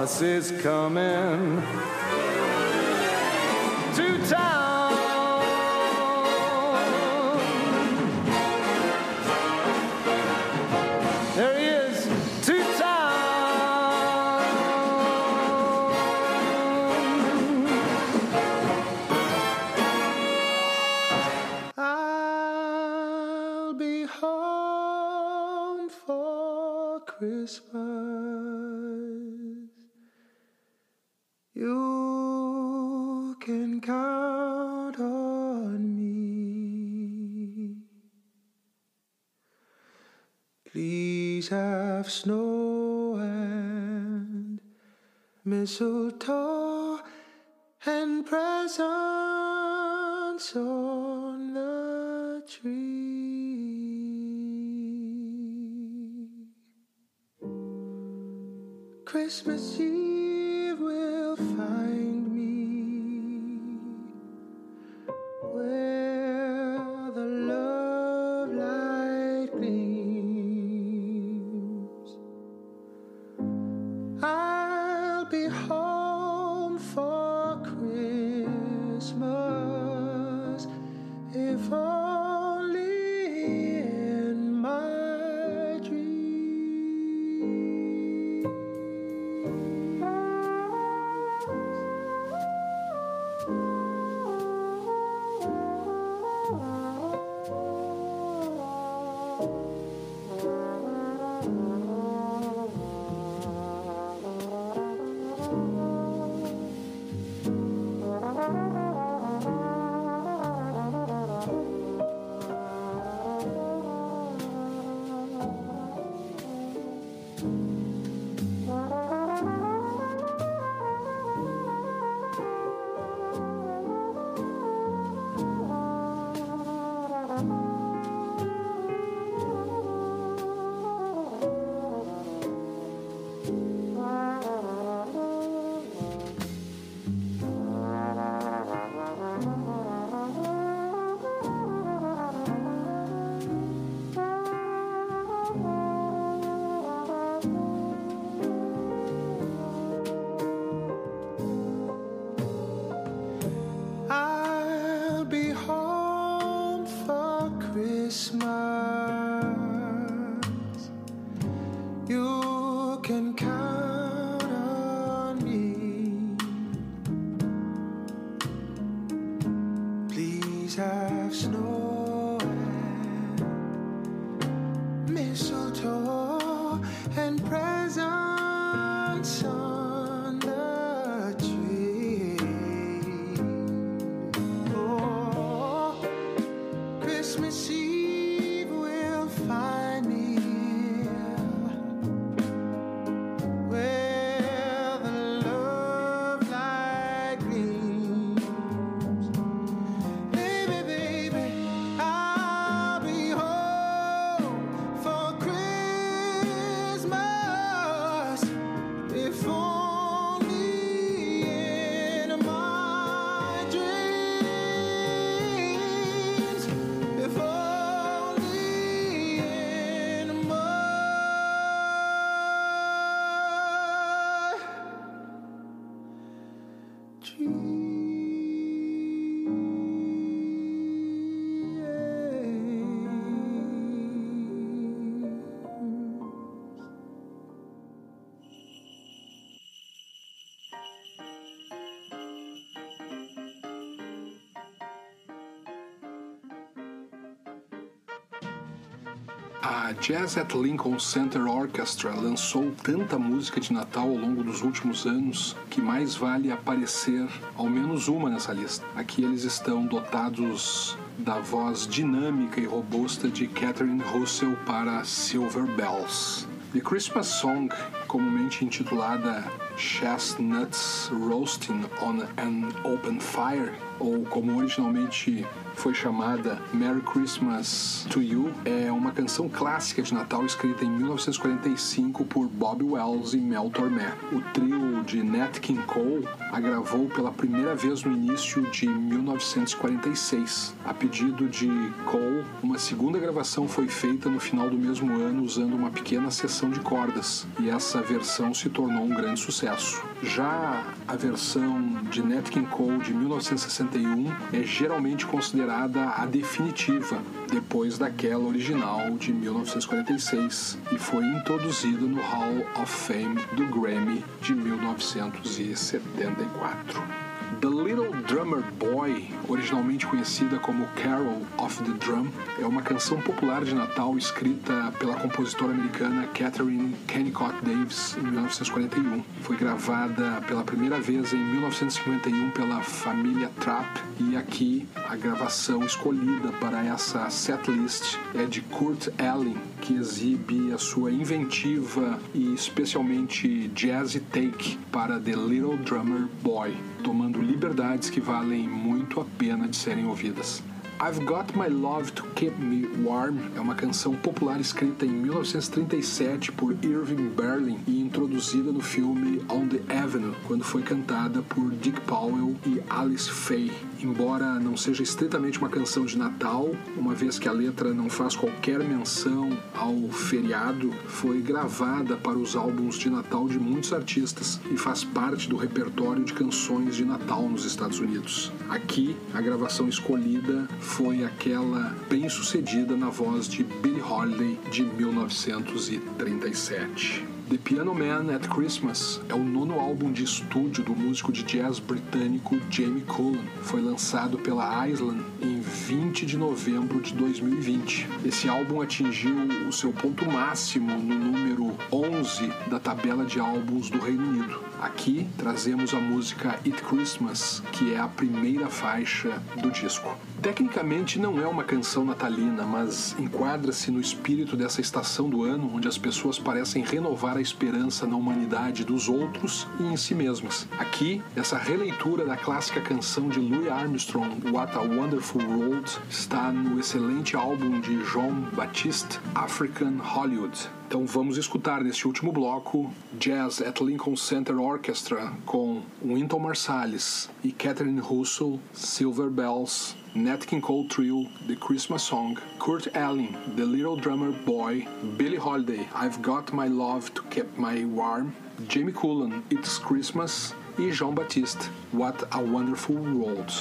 Claus is coming Please have snow and mistletoe and presents on the tree. Christmas Eve A Jazz at Lincoln Center Orchestra lançou tanta música de Natal ao longo dos últimos anos que mais vale aparecer ao menos uma nessa lista. Aqui eles estão dotados da voz dinâmica e robusta de Catherine Russell para Silver Bells. The Christmas Song, comumente intitulada Chestnuts Roasting on an Open Fire, ou como originalmente foi chamada Merry Christmas to You, é uma canção clássica de Natal escrita em 1945 por Bob Wells e Mel Tormé. O trio de Nat King Cole a gravou pela primeira vez no início de 1946. A pedido de Cole, uma segunda gravação foi feita no final do mesmo ano usando uma pequena seção de cordas, e essa versão se tornou um grande sucesso. Já a versão de Nat King Cole de 1961 é geralmente considerada a definitiva, depois daquela original de 1946, e foi introduzida no Hall of Fame do Grammy de 1974. The Little Drummer Boy, originalmente conhecida como Carol of the Drum, é uma canção popular de Natal escrita pela compositora americana Catherine Kennicott Davis em 1941. Foi gravada pela primeira vez em 1951 pela família Trapp e aqui a gravação escolhida para essa setlist é de Kurt Elling, que exibe a sua inventiva e especialmente jazzy take para The Little Drummer Boy, tomando liberdades que valem muito a pena de serem ouvidas. I've Got My Love to Keep Me Warm é uma canção popular escrita em 1937 por Irving Berlin e introduzida no filme On the Avenue, quando foi cantada por Dick Powell e Alice Faye. Embora não seja estritamente uma canção de Natal, uma vez que a letra não faz qualquer menção ao feriado, foi gravada para os álbuns de Natal de muitos artistas e faz parte do repertório de canções de Natal nos Estados Unidos. Aqui, a gravação escolhida foi aquela bem sucedida na voz de Billie Holiday de 1937. The Piano Man at Christmas é o nono álbum de estúdio do músico de jazz britânico Jamie Cullum. Foi lançado pela Island em 20 de novembro de 2020. Esse álbum atingiu o seu ponto máximo no número 11 da tabela de álbuns do Reino Unido. Aqui trazemos a música It Christmas, que é a primeira faixa do disco. Tecnicamente não é uma canção natalina, mas enquadra-se no espírito dessa estação do ano, onde as pessoas parecem renovar a esperança na humanidade dos outros e em si mesmas. Aqui, essa releitura da clássica canção de Louis Armstrong, What a Wonderful World, está no excelente álbum de Jean Baptiste, African Hollywood. Então vamos escutar neste último bloco Jazz at Lincoln Center Orchestra com Wynton Marsalis e Catherine Russell, Silver Bells, Nat King Cole Trio, The Christmas Song, Kurt Elling, The Little Drummer Boy, Billie Holiday, I've Got My Love to Keep My Warm, Jamie Cullum, It's Christmas e Jon Batiste, What a Wonderful World.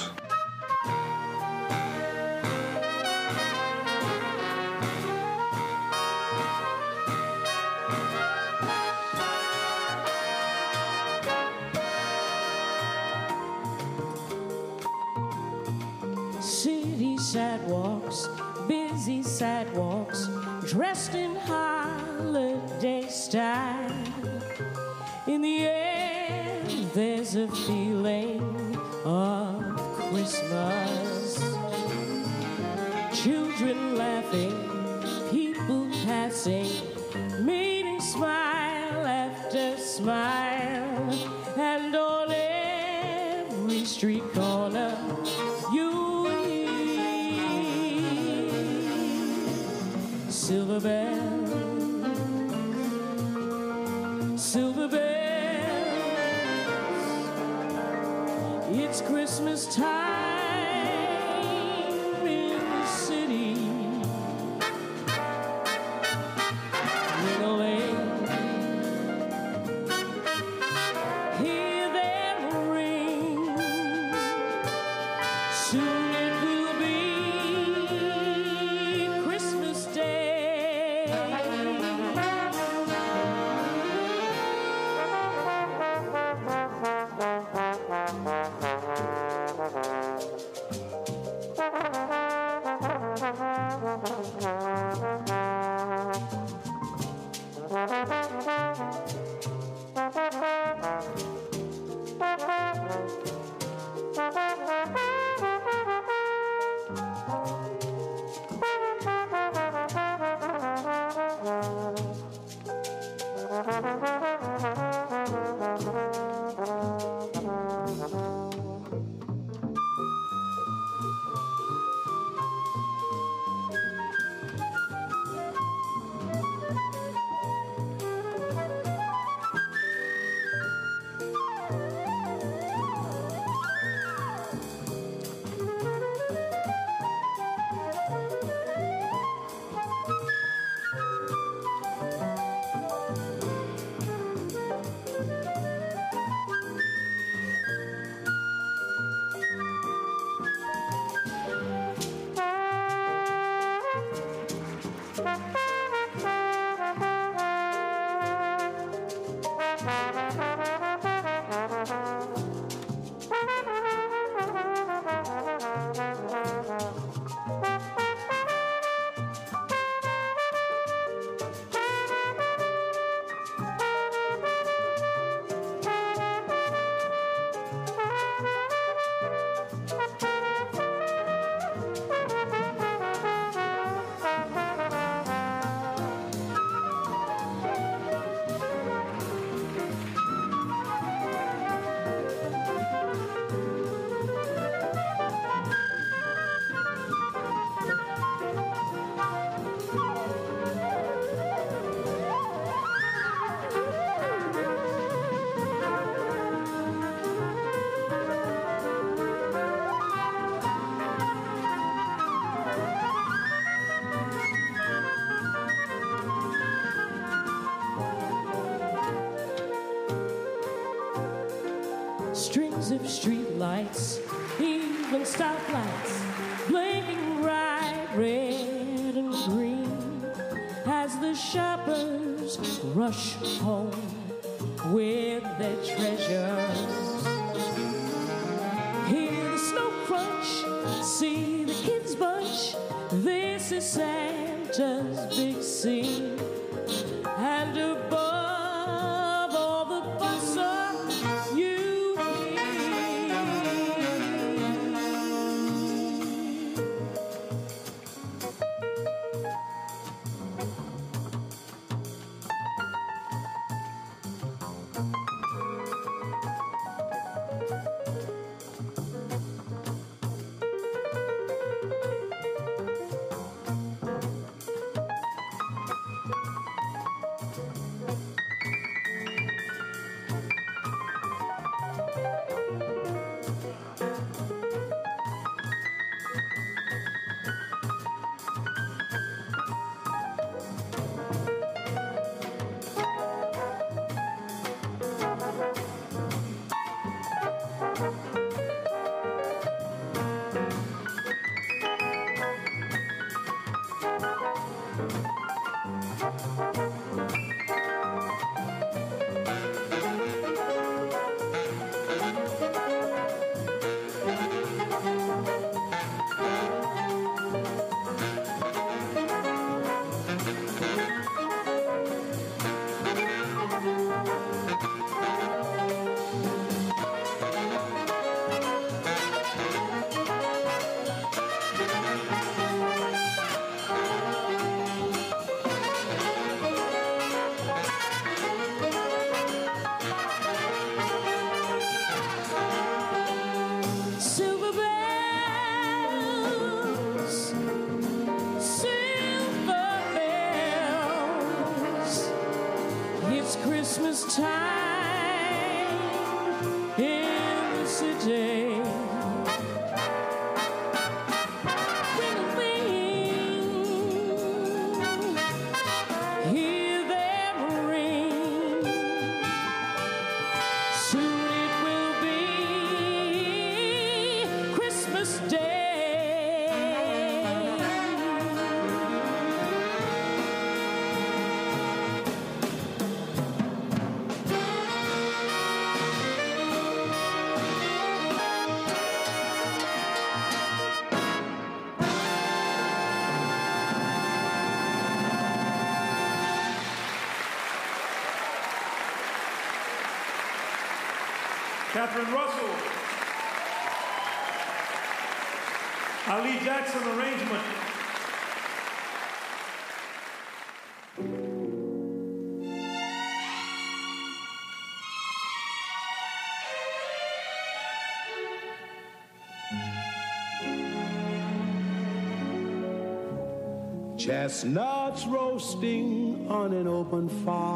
Of street lights, even stoplights, blinking bright red and green as the shoppers rush home with their treasures. Hear the snow crunch, see the kids bunch. This is Santa's big Catherine Russell. Ali Jackson arrangement. Chestnuts roasting on an open fire.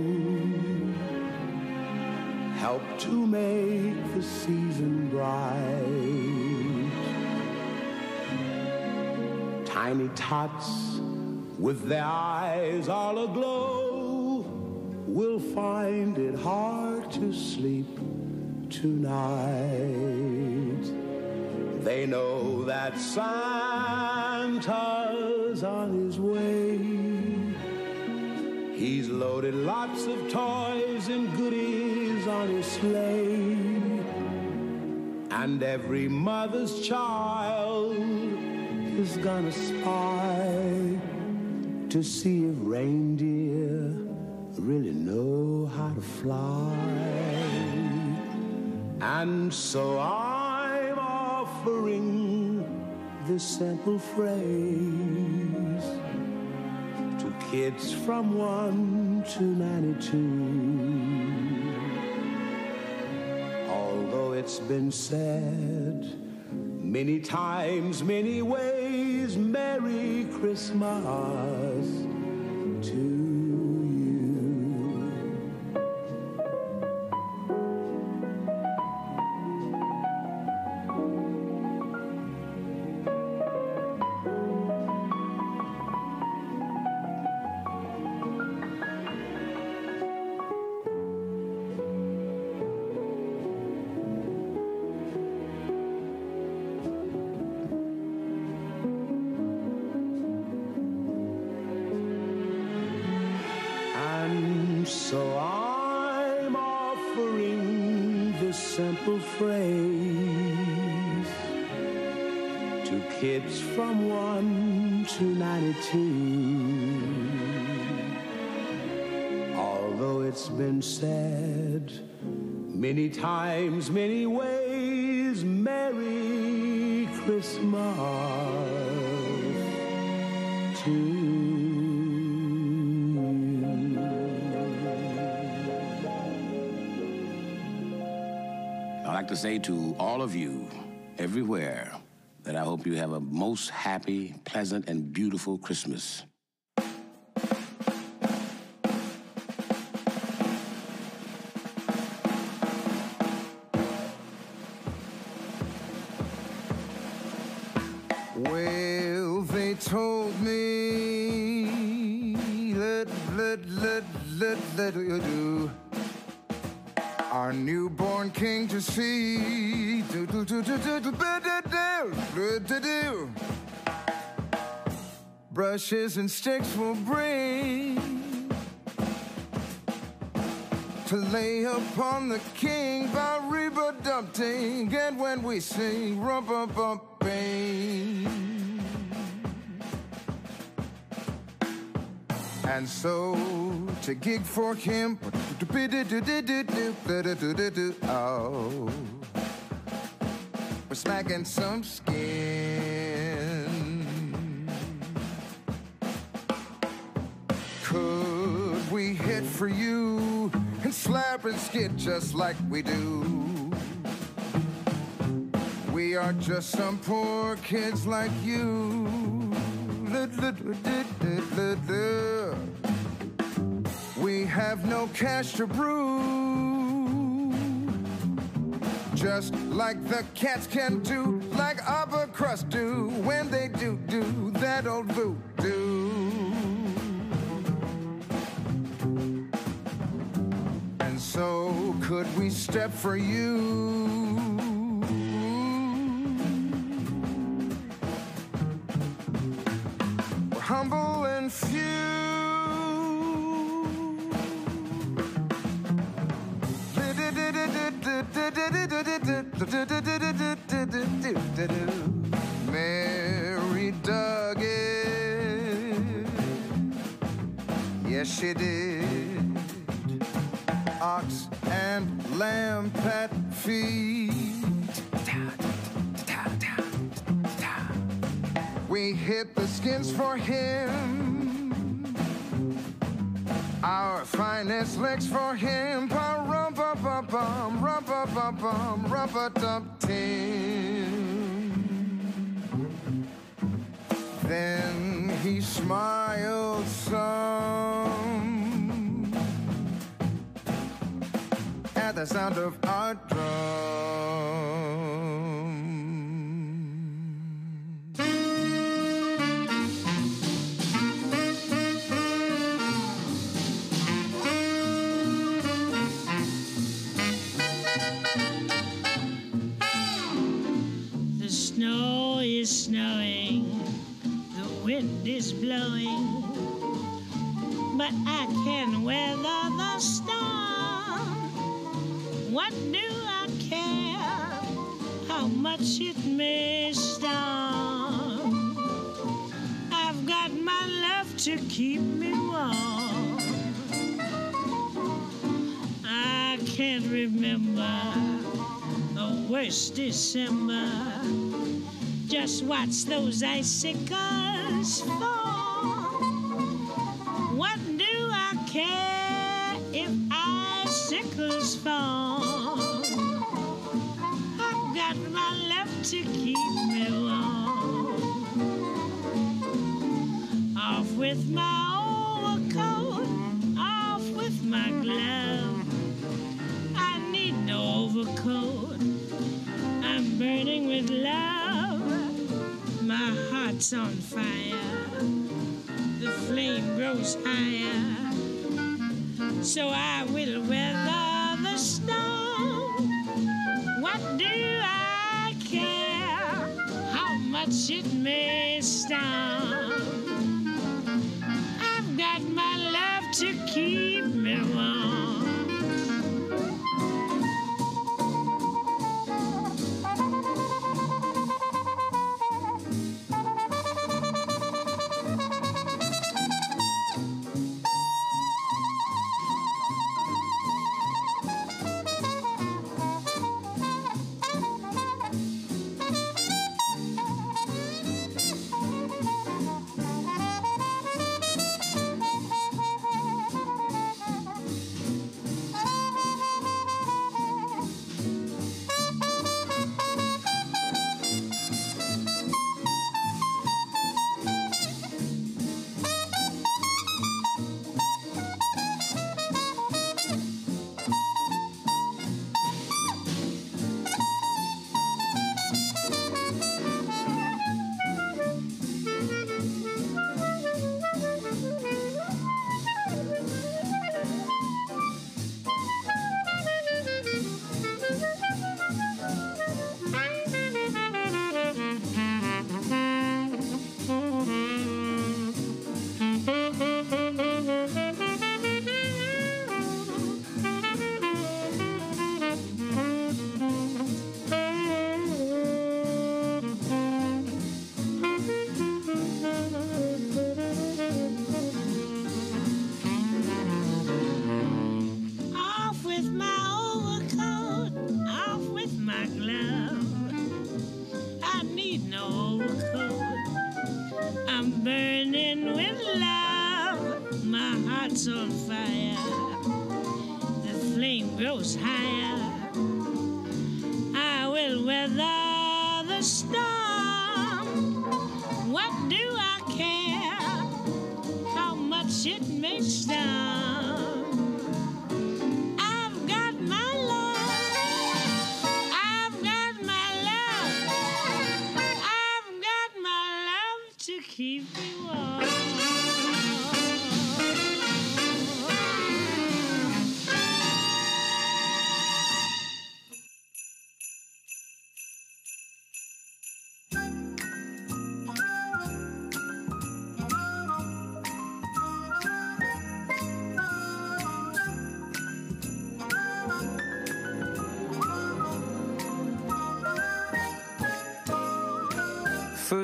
help to make the season bright. Tiny tots with their eyes all aglow will find it hard to sleep tonight. They know that Santa's on his way. He's loaded lots of toys and goodies on his sleigh. And every mother's child is gonna spy to see if reindeer really know how to fly. And so I'm offering this simple phrase to kids from 1 to 92. It's been said many times, many ways, Merry Christmas say to all of you everywhere that I hope you have a most happy, pleasant, and beautiful Christmas. And sticks will bring to lay upon the king by Reba Dumpting, and when we sing rum bum bum bang. And so to gig for him, Oh, we're smacking some skin. Hit for you and slap and skid just like we do? We are just some poor kids like you. We have no cash to brew. Just like the cats can do, like upper crust do when they do do that old voodoo. So could we step for you? We're humble and few. Mary dug it. Yes, she did. Lamb pat feet. We hit the skins for him. Our finest legs for him. Rum pa pa bum, rum pa pa bum, rum pa dum tim. Then he smiled some the sound of our drum. The snow is snowing, the wind is blowing, but I can weather the storm. What do I care how much it may storm? I've got my love to keep me warm. I can't remember the worst December. Just watch those icicles fall. What do I care if icicles fall? With my overcoat, off with my glove. I need no overcoat. I'm burning with love. My heart's on fire. The flame grows higher. So I will weather the storm. What do I care how much it may storm? Love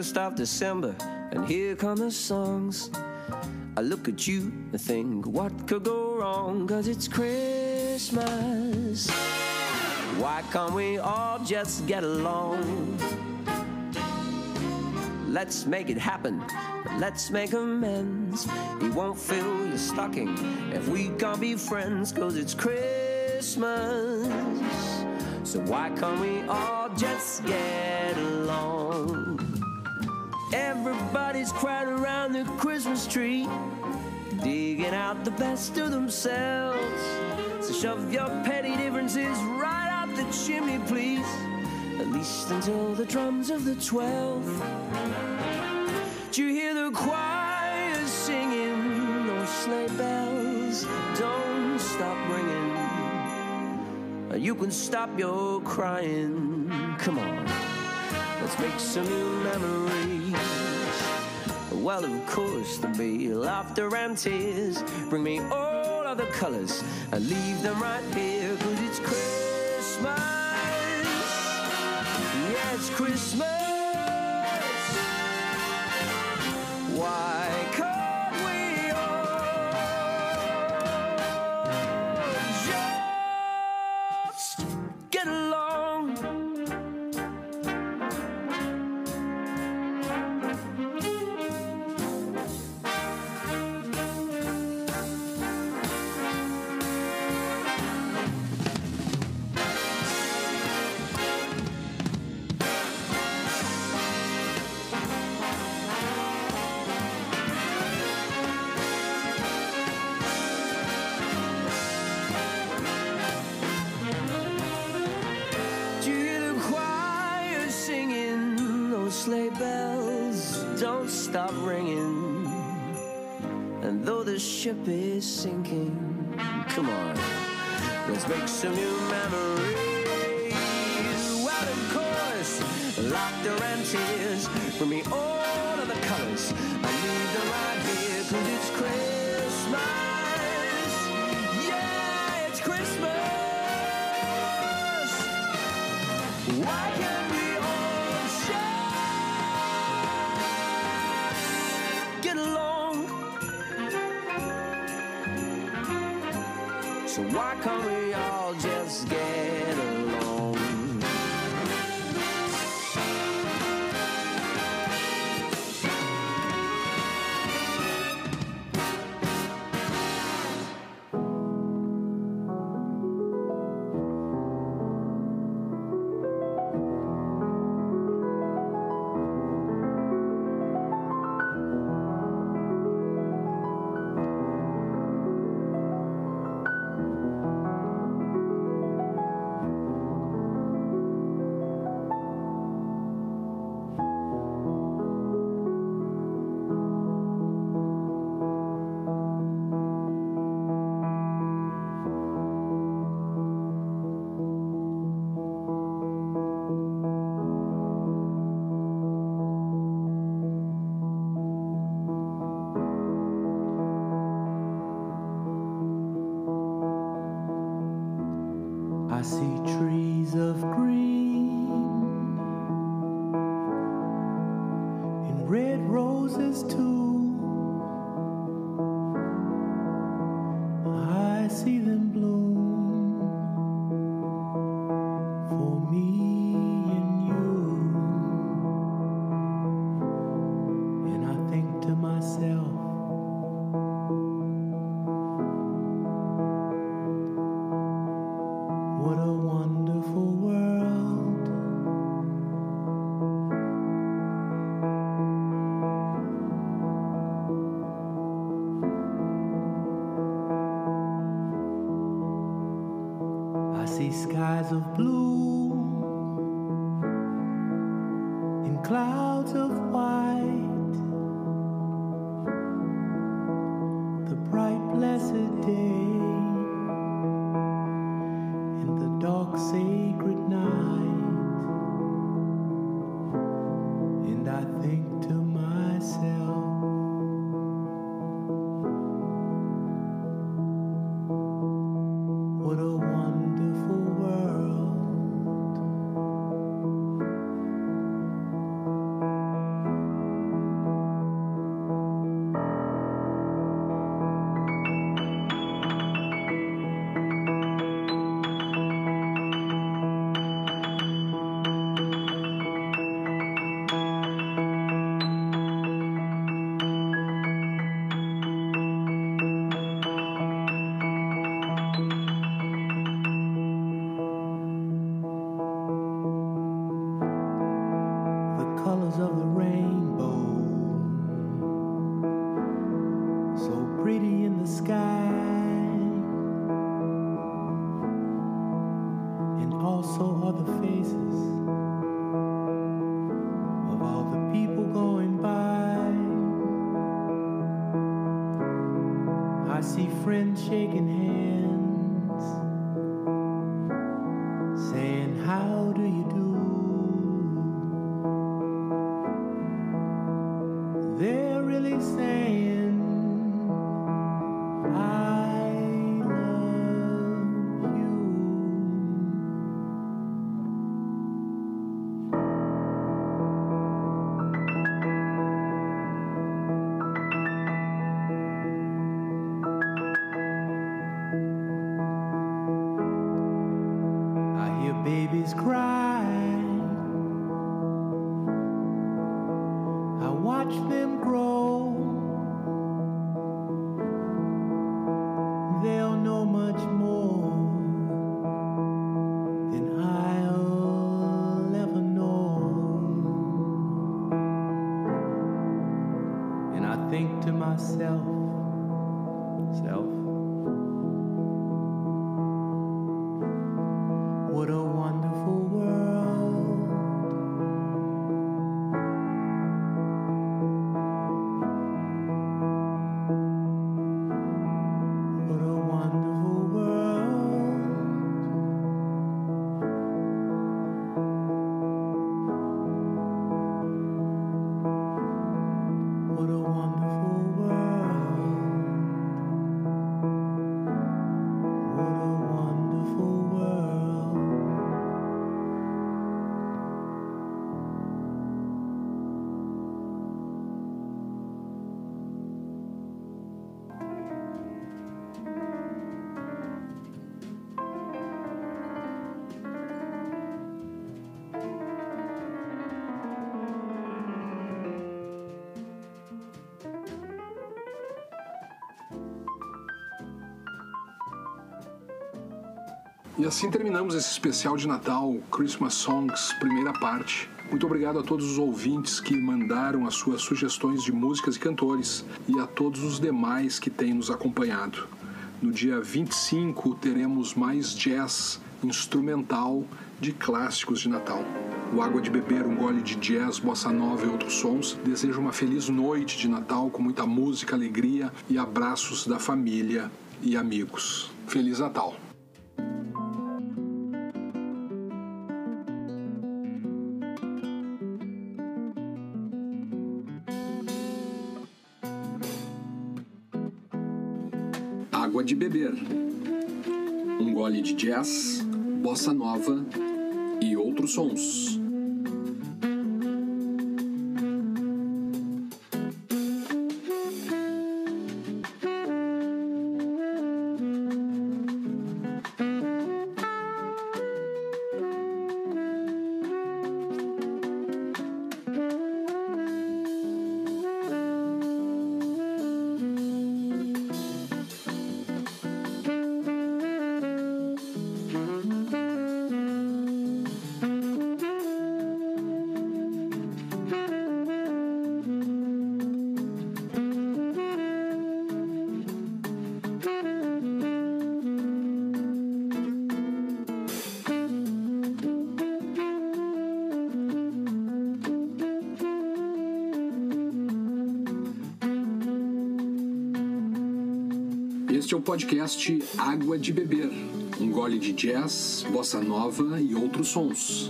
First of December, and here come the songs. I look at you and think, what could go wrong? Cause it's Christmas. Why can't we all just get along? Let's make it happen. Let's make amends. He won't fill your stocking if we can't be friends, cause it's Christmas. So why can't we all just get Everybody's crowded around the Christmas tree, digging out the best of themselves. So shove your petty differences right out the chimney, please. At least until the drums of the twelve. Do you hear the choir singing? Those sleigh bells don't stop ringing. You can stop your crying. Come on. Let's make some new memories. Well, of course, there'll be laughter and tears. Bring me all of the colors and leave them right here, cause it's Christmas. Yeah, it's Christmas. So why can't we assim terminamos esse especial de Natal, Christmas Songs, primeira parte. Muito obrigado a todos os ouvintes que mandaram as suas sugestões de músicas e cantores e a todos os demais que têm nos acompanhado. No dia 25 teremos mais jazz instrumental de clássicos de Natal. O Água de Beber, um gole de jazz, bossa nova e outros sons. Desejo uma feliz noite de Natal com muita música, alegria e abraços da família e amigos. Feliz Natal! Jazz, bossa nova e outros sons. Podcast Água de Beber, um gole de jazz, bossa nova e outros sons.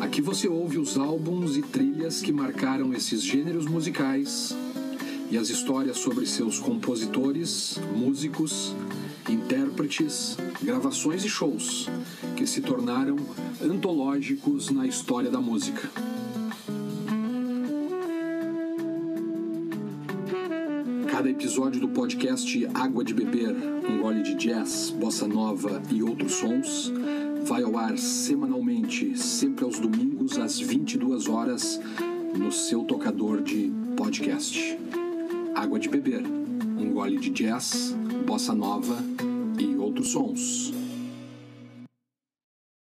Aqui você ouve os álbuns e trilhas que marcaram esses gêneros musicais e as histórias sobre seus compositores, músicos, intérpretes, gravações e shows que se tornaram antológicos na história da música. Episódio do podcast Água de Beber, um gole de jazz, bossa nova e outros sons, vai ao ar semanalmente, sempre aos domingos às 22 horas, no seu tocador de podcast. Água de Beber, um gole de jazz, bossa nova e outros sons.